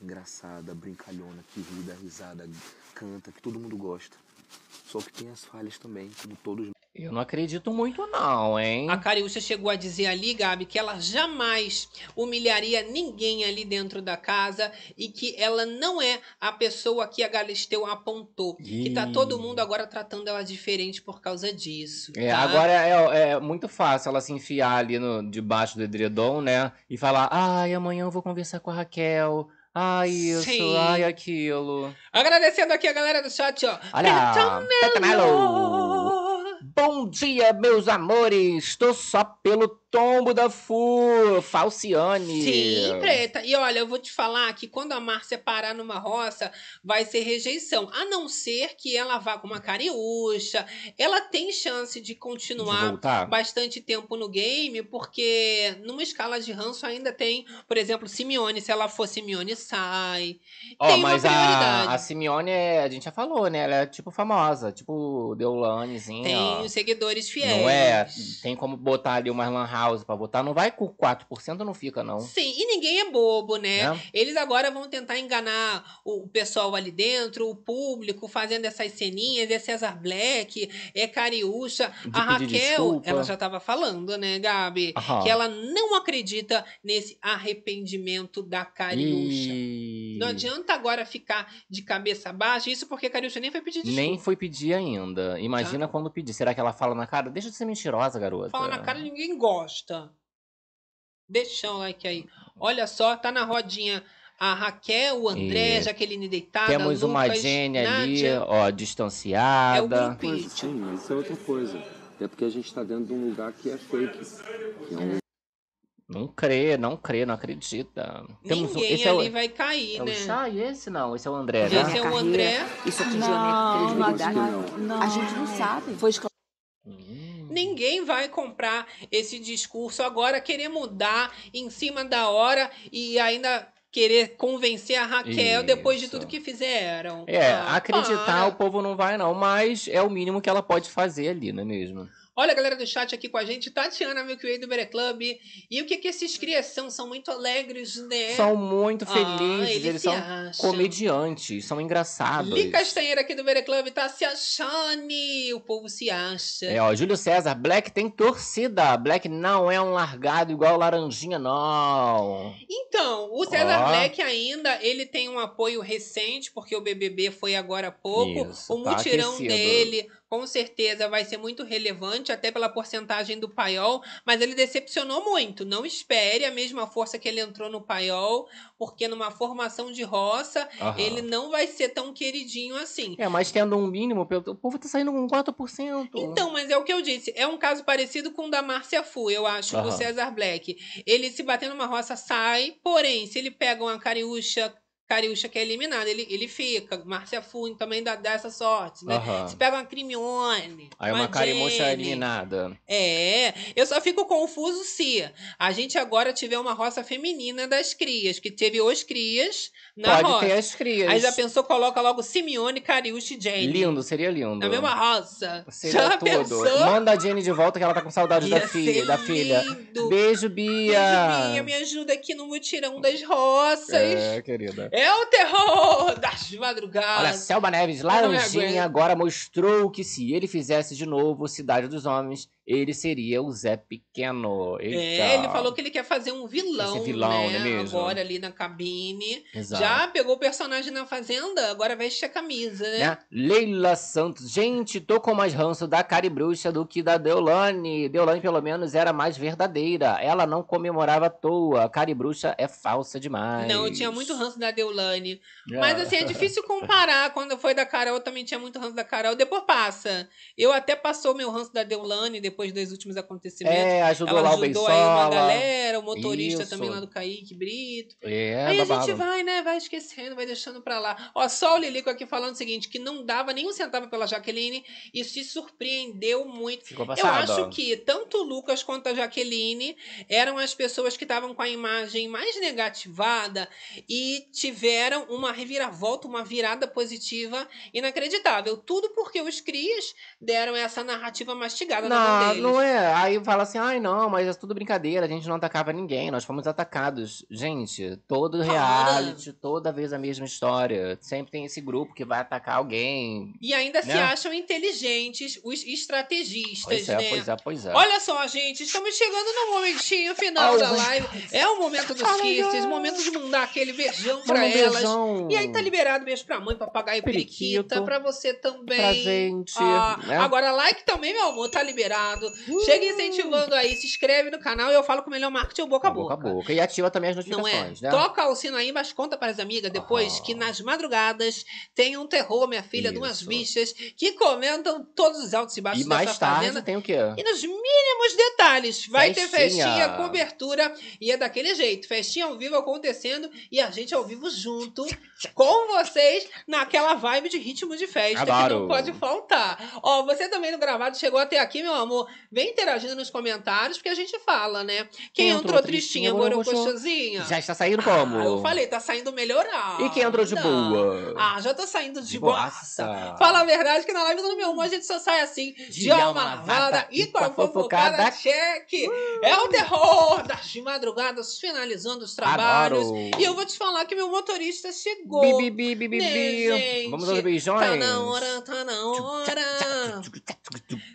[SPEAKER 8] Engraçada, brincalhona, que ri, dá risada, canta, que todo mundo gosta. Só que tem as falhas também, como todos
[SPEAKER 1] Eu não acredito muito não, hein?
[SPEAKER 2] A Cariúcha chegou a dizer ali, Gabi, que ela jamais humilharia ninguém ali dentro da casa e que ela não é a pessoa que a Galisteu apontou. Que tá todo mundo agora tratando ela diferente por causa disso.
[SPEAKER 1] É,
[SPEAKER 2] tá?
[SPEAKER 1] agora é, é muito fácil ela se enfiar ali no, debaixo do edredom, né? E falar, ai, amanhã eu vou conversar com a Raquel. Ai, isso,
[SPEAKER 2] Sim.
[SPEAKER 1] ai, aquilo.
[SPEAKER 2] Agradecendo aqui a galera do chat, ó.
[SPEAKER 1] Olha.
[SPEAKER 2] Petamelo.
[SPEAKER 1] Bom dia, meus amores. Estou só pelo tombo da Fu, Falciane.
[SPEAKER 2] Sim, preta. E olha, eu vou te falar que quando a Márcia parar numa roça, vai ser rejeição. A não ser que ela vá com uma cariúcha. Ela tem chance de
[SPEAKER 1] De
[SPEAKER 2] continuar
[SPEAKER 1] voltar?
[SPEAKER 2] bastante tempo no game, porque numa escala de ranço ainda tem, por exemplo, Simeone. Se ela for Simeone, sai.
[SPEAKER 1] Ó,
[SPEAKER 2] tem uma
[SPEAKER 1] mas a, a Simeone, é- a gente já falou, né? Ela é tipo famosa, tipo Deulanezinha.
[SPEAKER 2] Tem
[SPEAKER 1] ó.
[SPEAKER 2] os seguidores fiéis.
[SPEAKER 1] Não é? Tem como botar ali umas lan house pra votar. Não vai com 4%, não fica, não.
[SPEAKER 2] Sim, e ninguém é bobo, né?
[SPEAKER 1] Né?
[SPEAKER 2] Eles agora vão tentar enganar o pessoal ali dentro, o público, fazendo essas ceninhas. É Cesar Black, é Cariúcha.
[SPEAKER 1] De
[SPEAKER 2] a Raquel,
[SPEAKER 1] desculpa.
[SPEAKER 2] ela já tava falando, né, Gabi?
[SPEAKER 1] Aham.
[SPEAKER 2] Que ela não acredita nesse arrependimento da Cariúcha.
[SPEAKER 1] Ih,
[SPEAKER 2] Não adianta agora ficar de cabeça baixa, isso porque a Cariúcha nem foi pedir desculpa.
[SPEAKER 1] Nem foi pedir ainda. Imagina quando pedir. Será que ela fala na cara? Deixa de ser mentirosa, garota.
[SPEAKER 2] Fala na cara, ninguém gosta. Deixa o like aí. Olha só, tá na rodinha a Raquel, o André,
[SPEAKER 1] E
[SPEAKER 2] Jaqueline deitada,
[SPEAKER 1] Temos uma
[SPEAKER 2] Lucas,
[SPEAKER 1] Jenny ali, ó,
[SPEAKER 2] É o
[SPEAKER 1] distanciada.
[SPEAKER 2] grupinho.
[SPEAKER 4] Sim, mas isso é outra coisa. Até porque a gente tá dentro de um lugar que é fake. Que é um
[SPEAKER 1] Não crê, não crê, não acredita. Temos um-
[SPEAKER 2] Ninguém
[SPEAKER 1] esse é o,
[SPEAKER 2] ali vai cair,
[SPEAKER 1] é o
[SPEAKER 2] né?
[SPEAKER 1] Chay, esse não, esse é o André,
[SPEAKER 2] Esse
[SPEAKER 1] né?
[SPEAKER 2] é o André.
[SPEAKER 10] Isso aqui
[SPEAKER 4] Não,
[SPEAKER 10] geometria
[SPEAKER 4] não,
[SPEAKER 10] de
[SPEAKER 4] não.
[SPEAKER 10] A gente não sabe. Foi escola.
[SPEAKER 1] Hum.
[SPEAKER 2] Ninguém vai comprar esse discurso agora, querer mudar em cima da hora e ainda querer convencer a Raquel depois de
[SPEAKER 1] Isso.
[SPEAKER 2] tudo que fizeram.
[SPEAKER 1] É,
[SPEAKER 2] Ah,
[SPEAKER 1] acreditar
[SPEAKER 2] para.
[SPEAKER 1] o povo não vai não, mas é o mínimo que ela pode fazer ali, não é mesmo?
[SPEAKER 2] Olha a galera do chat aqui com a gente, Tatiana Milky Way do Bere Club. E o que que esses crias são? São muito alegres, né?
[SPEAKER 1] São muito
[SPEAKER 2] Ah,
[SPEAKER 1] felizes,
[SPEAKER 2] eles
[SPEAKER 1] eles
[SPEAKER 2] se
[SPEAKER 1] são
[SPEAKER 2] acham.
[SPEAKER 1] comediantes, são engraçados.
[SPEAKER 2] Li Castanheira aqui do Bere Club tá se achando, o povo se acha.
[SPEAKER 1] É, ó, Júlio César, Black tem torcida. Black não é um largado igual Laranjinha, não.
[SPEAKER 2] Então, o Cesar
[SPEAKER 1] Ó.
[SPEAKER 2] Black ainda, ele tem um apoio recente, porque o BBB foi agora há pouco.
[SPEAKER 1] Isso,
[SPEAKER 2] o
[SPEAKER 1] tá
[SPEAKER 2] mutirão
[SPEAKER 1] aquecido.
[SPEAKER 2] dele com certeza vai ser muito relevante, até pela porcentagem do paiol, mas ele decepcionou muito. Não espere a mesma força que ele entrou no paiol, porque numa formação de roça,
[SPEAKER 1] Aham.
[SPEAKER 2] ele não vai ser tão queridinho assim.
[SPEAKER 1] É, mas tendo um mínimo, pelo- o povo tá saindo com 4%.
[SPEAKER 2] Então, mas é o que eu disse. É um caso parecido com o da Márcia Fu, eu acho, do
[SPEAKER 1] Aham.
[SPEAKER 2] César Black. Ele se bater numa roça, sai. Porém, se ele pega uma cariúcha, cariúcha que é eliminada, ele, ele fica. Márcia Fu também dá, dá essa sorte, né?
[SPEAKER 1] Aham.
[SPEAKER 2] Se pega uma Crimione.
[SPEAKER 1] Aí uma carimocha
[SPEAKER 2] Jenny.
[SPEAKER 1] eliminada.
[SPEAKER 2] É, eu só fico confuso se a gente agora tiver uma roça feminina das crias, que teve os crias na
[SPEAKER 1] Pode
[SPEAKER 2] roça.
[SPEAKER 1] ter as crias.
[SPEAKER 2] Aí já pensou, coloca logo Simeone, Cariúcha e Jenny.
[SPEAKER 1] Lindo, seria lindo.
[SPEAKER 2] Na mesma roça.
[SPEAKER 1] Seria
[SPEAKER 2] já
[SPEAKER 1] tudo.
[SPEAKER 2] pensou?
[SPEAKER 1] Manda a Jenny de volta que ela tá com saudade da
[SPEAKER 2] Ia
[SPEAKER 1] filha,
[SPEAKER 2] ser
[SPEAKER 1] da filha.
[SPEAKER 2] lindo.
[SPEAKER 1] Beijo, Bia.
[SPEAKER 2] Beijo, Bia, me ajuda aqui no mutirão das roças.
[SPEAKER 1] É, querida.
[SPEAKER 2] É o terror das madrugadas.
[SPEAKER 1] Olha, Selma Neves. Laranjinha, agora mostrou que se ele fizesse de novo Cidade dos Homens, ele seria o Zé Pequeno. Eita.
[SPEAKER 2] É, ele falou que ele quer fazer um vilão,
[SPEAKER 1] vilão,
[SPEAKER 2] né?
[SPEAKER 1] é mesmo?
[SPEAKER 2] Agora ali na cabine.
[SPEAKER 1] Exato.
[SPEAKER 2] Já pegou o personagem na fazenda, agora veste a camisa, né?
[SPEAKER 1] Né? Leila Santos. Gente, tô com mais ranço da Cari Bruxa do que da Deolane. Deolane, pelo menos, era mais verdadeira. Ela não comemorava à toa. Cari Bruxa é falsa demais.
[SPEAKER 2] Não, eu tinha muito ranço da Deolane.
[SPEAKER 1] Ah.
[SPEAKER 2] Mas assim, é difícil comparar. Quando foi da Carol, eu também tinha muito ranço da Carol. Depois passa. Eu até passou meu ranço da Deolane depois dos últimos acontecimentos.
[SPEAKER 1] É, ajudou
[SPEAKER 2] Ela
[SPEAKER 1] lá o
[SPEAKER 2] ajudou aí uma galera, o motorista
[SPEAKER 1] Isso.
[SPEAKER 2] também lá do Kaique Brito.
[SPEAKER 1] É,
[SPEAKER 2] Aí a
[SPEAKER 1] babado.
[SPEAKER 2] gente vai, né? Vai esquecendo, vai deixando pra lá. Ó, só o Lilico aqui falando o seguinte: que não dava nem um centavo pela Jaqueline e se surpreendeu muito.
[SPEAKER 1] Ficou
[SPEAKER 2] Eu
[SPEAKER 1] passada.
[SPEAKER 2] acho que tanto o Lucas quanto a Jaqueline eram as pessoas que estavam com a imagem mais negativada e tiveram uma reviravolta, uma virada positiva inacreditável. Tudo porque os crias deram essa narrativa mastigada na
[SPEAKER 1] Não,
[SPEAKER 2] deles.
[SPEAKER 1] não é. Aí fala assim, ai não, mas é tudo brincadeira, a gente não atacava ninguém, nós fomos atacados. Gente, todo reality, toda vez a mesma história. Sempre tem esse grupo que vai atacar alguém.
[SPEAKER 2] E ainda se
[SPEAKER 1] Né?
[SPEAKER 2] acham inteligentes os estrategistas,
[SPEAKER 1] Pois é,
[SPEAKER 2] né?
[SPEAKER 1] pois é, pois é.
[SPEAKER 2] Olha só, gente, estamos chegando no momentinho final
[SPEAKER 1] Oh,
[SPEAKER 2] da live. É o momento dos
[SPEAKER 1] Oh,
[SPEAKER 2] kisses, o momento de mandar aquele beijão pra elas.
[SPEAKER 1] beijão.
[SPEAKER 2] E aí tá liberado beijo pra mãe, papagaio, periquita, pra você também.
[SPEAKER 1] Pra gente,
[SPEAKER 2] Ah,
[SPEAKER 1] né?
[SPEAKER 2] Agora, like também, meu amor, tá liberado. Chega incentivando aí, se inscreve no canal e eu falo com o melhor marketing boca a boca.
[SPEAKER 1] boca a boca. E ativa também as
[SPEAKER 2] Não é?
[SPEAKER 1] notificações, né?
[SPEAKER 2] Toca o sino aí, mas conta para as amigas depois que nas madrugadas tem um terror, minha filha, de umas
[SPEAKER 1] Isso.
[SPEAKER 2] bichas que comentam todos os altos e baixos
[SPEAKER 1] E mais
[SPEAKER 2] dessa
[SPEAKER 1] tarde
[SPEAKER 2] fazenda.
[SPEAKER 1] tem o quê?
[SPEAKER 2] E nos mínimos detalhes, vai ter
[SPEAKER 1] Festinha.
[SPEAKER 2] festinha, cobertura e é daquele jeito, festinha ao vivo acontecendo e a gente ao vivo junto com vocês naquela vibe de ritmo de festa que
[SPEAKER 1] Adoro.
[SPEAKER 2] não pode faltar. Ó, você também no gravado chegou até aqui, meu amor, vem interagindo nos comentários porque a gente fala, né? Quem, entrou, tristinha, agora o coxozinha.
[SPEAKER 1] Já está saindo como?
[SPEAKER 2] Ah, eu falei, tá saindo melhorado.
[SPEAKER 1] E quem entrou de boa?
[SPEAKER 2] Ah, já tô saindo de,
[SPEAKER 1] De
[SPEAKER 2] boaça.
[SPEAKER 1] boaça.
[SPEAKER 2] Fala a verdade que na live do meu amor a gente só sai assim, de, alma lavada e com a fofocada cheque. É o terror das madrugadas finalizando os trabalhos.
[SPEAKER 1] Adoro.
[SPEAKER 2] E eu vou te falar que meu motorista chegou.
[SPEAKER 1] Bi, bi, bi, bi, bi,
[SPEAKER 2] né,
[SPEAKER 1] bi.
[SPEAKER 2] gente?
[SPEAKER 1] Vamos aos beijões?
[SPEAKER 2] Tá na hora, tá na hora.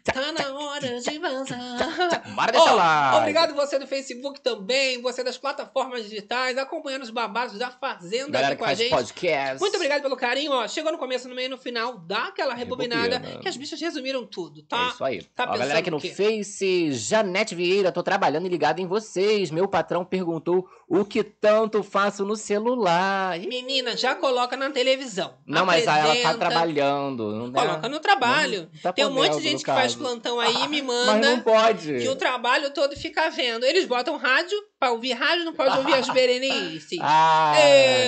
[SPEAKER 2] Tá na hora de vazar.
[SPEAKER 1] Bora deixar
[SPEAKER 2] Ó,
[SPEAKER 1] lá.
[SPEAKER 2] Obrigado você do Facebook também, você das plataformas digitais, acompanhando os babados da Fazenda
[SPEAKER 1] Galera
[SPEAKER 2] aqui com a
[SPEAKER 1] faz
[SPEAKER 2] gente.
[SPEAKER 1] podcast.
[SPEAKER 2] Muito obrigado pelo carinho, ó. Chegou no começo, no meio e no final, dá aquela rebobinada,
[SPEAKER 1] Rebobina.
[SPEAKER 2] que as bichas resumiram tudo,
[SPEAKER 1] É
[SPEAKER 2] tá?
[SPEAKER 1] isso aí.
[SPEAKER 2] Tá
[SPEAKER 1] Ó, galera aqui no? Face, Janete Vieira, tô trabalhando e ligado em vocês. Meu patrão perguntou o que tanto faço no celular. Ih,
[SPEAKER 2] Menina, já coloca na televisão.
[SPEAKER 1] Não, mas aí ela tá
[SPEAKER 2] Apresenta,
[SPEAKER 1] trabalhando. Não dá-
[SPEAKER 2] Coloca no trabalho.
[SPEAKER 1] não tá
[SPEAKER 2] Tem um monte de gente que faz
[SPEAKER 1] caso.
[SPEAKER 2] plantão aí e me
[SPEAKER 1] Mas não
[SPEAKER 2] manda
[SPEAKER 1] pode.
[SPEAKER 2] que o trabalho todo fica vendo. Eles botam rádio, pra ouvir rádio não pode ouvir as berenices.
[SPEAKER 1] Ah,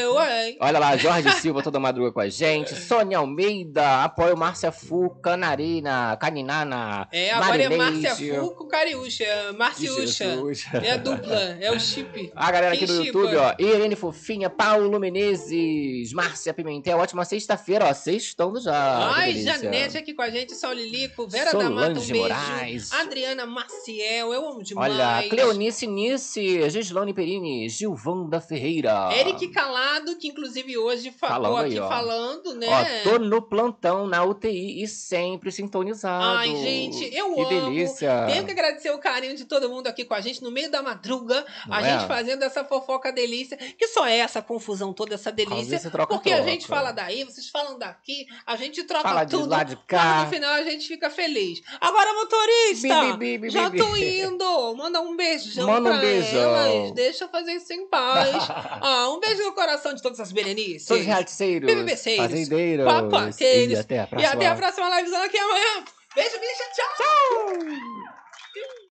[SPEAKER 2] Eu, hein?
[SPEAKER 1] Olha lá, Jorge Silva toda madruga com a gente. Sônia Almeida, apoio Márcia Fu, Canarina, Caninana.
[SPEAKER 2] É, agora é
[SPEAKER 1] Marileide.
[SPEAKER 2] Márcia Fu com Cariúcha. Marciúcha. É a dupla, é o chip.
[SPEAKER 1] A galera aqui do
[SPEAKER 2] chipa?
[SPEAKER 1] YouTube, ó. Irene Fofinha, Paulo Menezes, Márcia Pimentel. Ótima sexta-feira, ó. Sextando já.
[SPEAKER 2] Ai. Janete aqui com a gente, Sol Lilico, Vera da Mata, um
[SPEAKER 1] Solange
[SPEAKER 2] beijo.
[SPEAKER 1] Moraes.
[SPEAKER 2] Adriana Maciel, eu amo demais.
[SPEAKER 1] Olha, Cleonice Nice, Maria, Gislane Perini, Gilvanda Ferreira.
[SPEAKER 2] Eric Calado, que inclusive hoje falou
[SPEAKER 1] aí,
[SPEAKER 2] aqui falando, né?
[SPEAKER 1] Ó, tô no plantão na UTI e sempre sintonizado.
[SPEAKER 2] Ai, gente, eu
[SPEAKER 1] que
[SPEAKER 2] amo.
[SPEAKER 1] delícia.
[SPEAKER 2] Tenho que agradecer o carinho de todo mundo aqui com a gente no meio da madruga,
[SPEAKER 1] Não
[SPEAKER 2] a
[SPEAKER 1] é?
[SPEAKER 2] gente fazendo essa fofoca delícia, que só é essa confusão toda, essa delícia.
[SPEAKER 1] troca,
[SPEAKER 2] porque a
[SPEAKER 1] troca.
[SPEAKER 2] gente fala daí, vocês falam daqui, a gente troca
[SPEAKER 1] Fala de
[SPEAKER 2] tudo.
[SPEAKER 1] lá de cá.
[SPEAKER 2] no final a gente fica feliz. Agora, motorista,
[SPEAKER 1] Bi, bi, bi,
[SPEAKER 2] já tô indo. Manda um beijão
[SPEAKER 1] Manda um beijão.
[SPEAKER 2] Elas. Deixa eu fazer isso em paz. ah, um beijo no coração de todas as berenices.
[SPEAKER 1] Todos os realiceiros,
[SPEAKER 2] BBBceiros,
[SPEAKER 1] fazendeiros.
[SPEAKER 2] papateiros.
[SPEAKER 1] E até a
[SPEAKER 2] E até a
[SPEAKER 1] próxima.
[SPEAKER 2] próxima livezona aqui amanhã. Beijo, bicha. Tchau.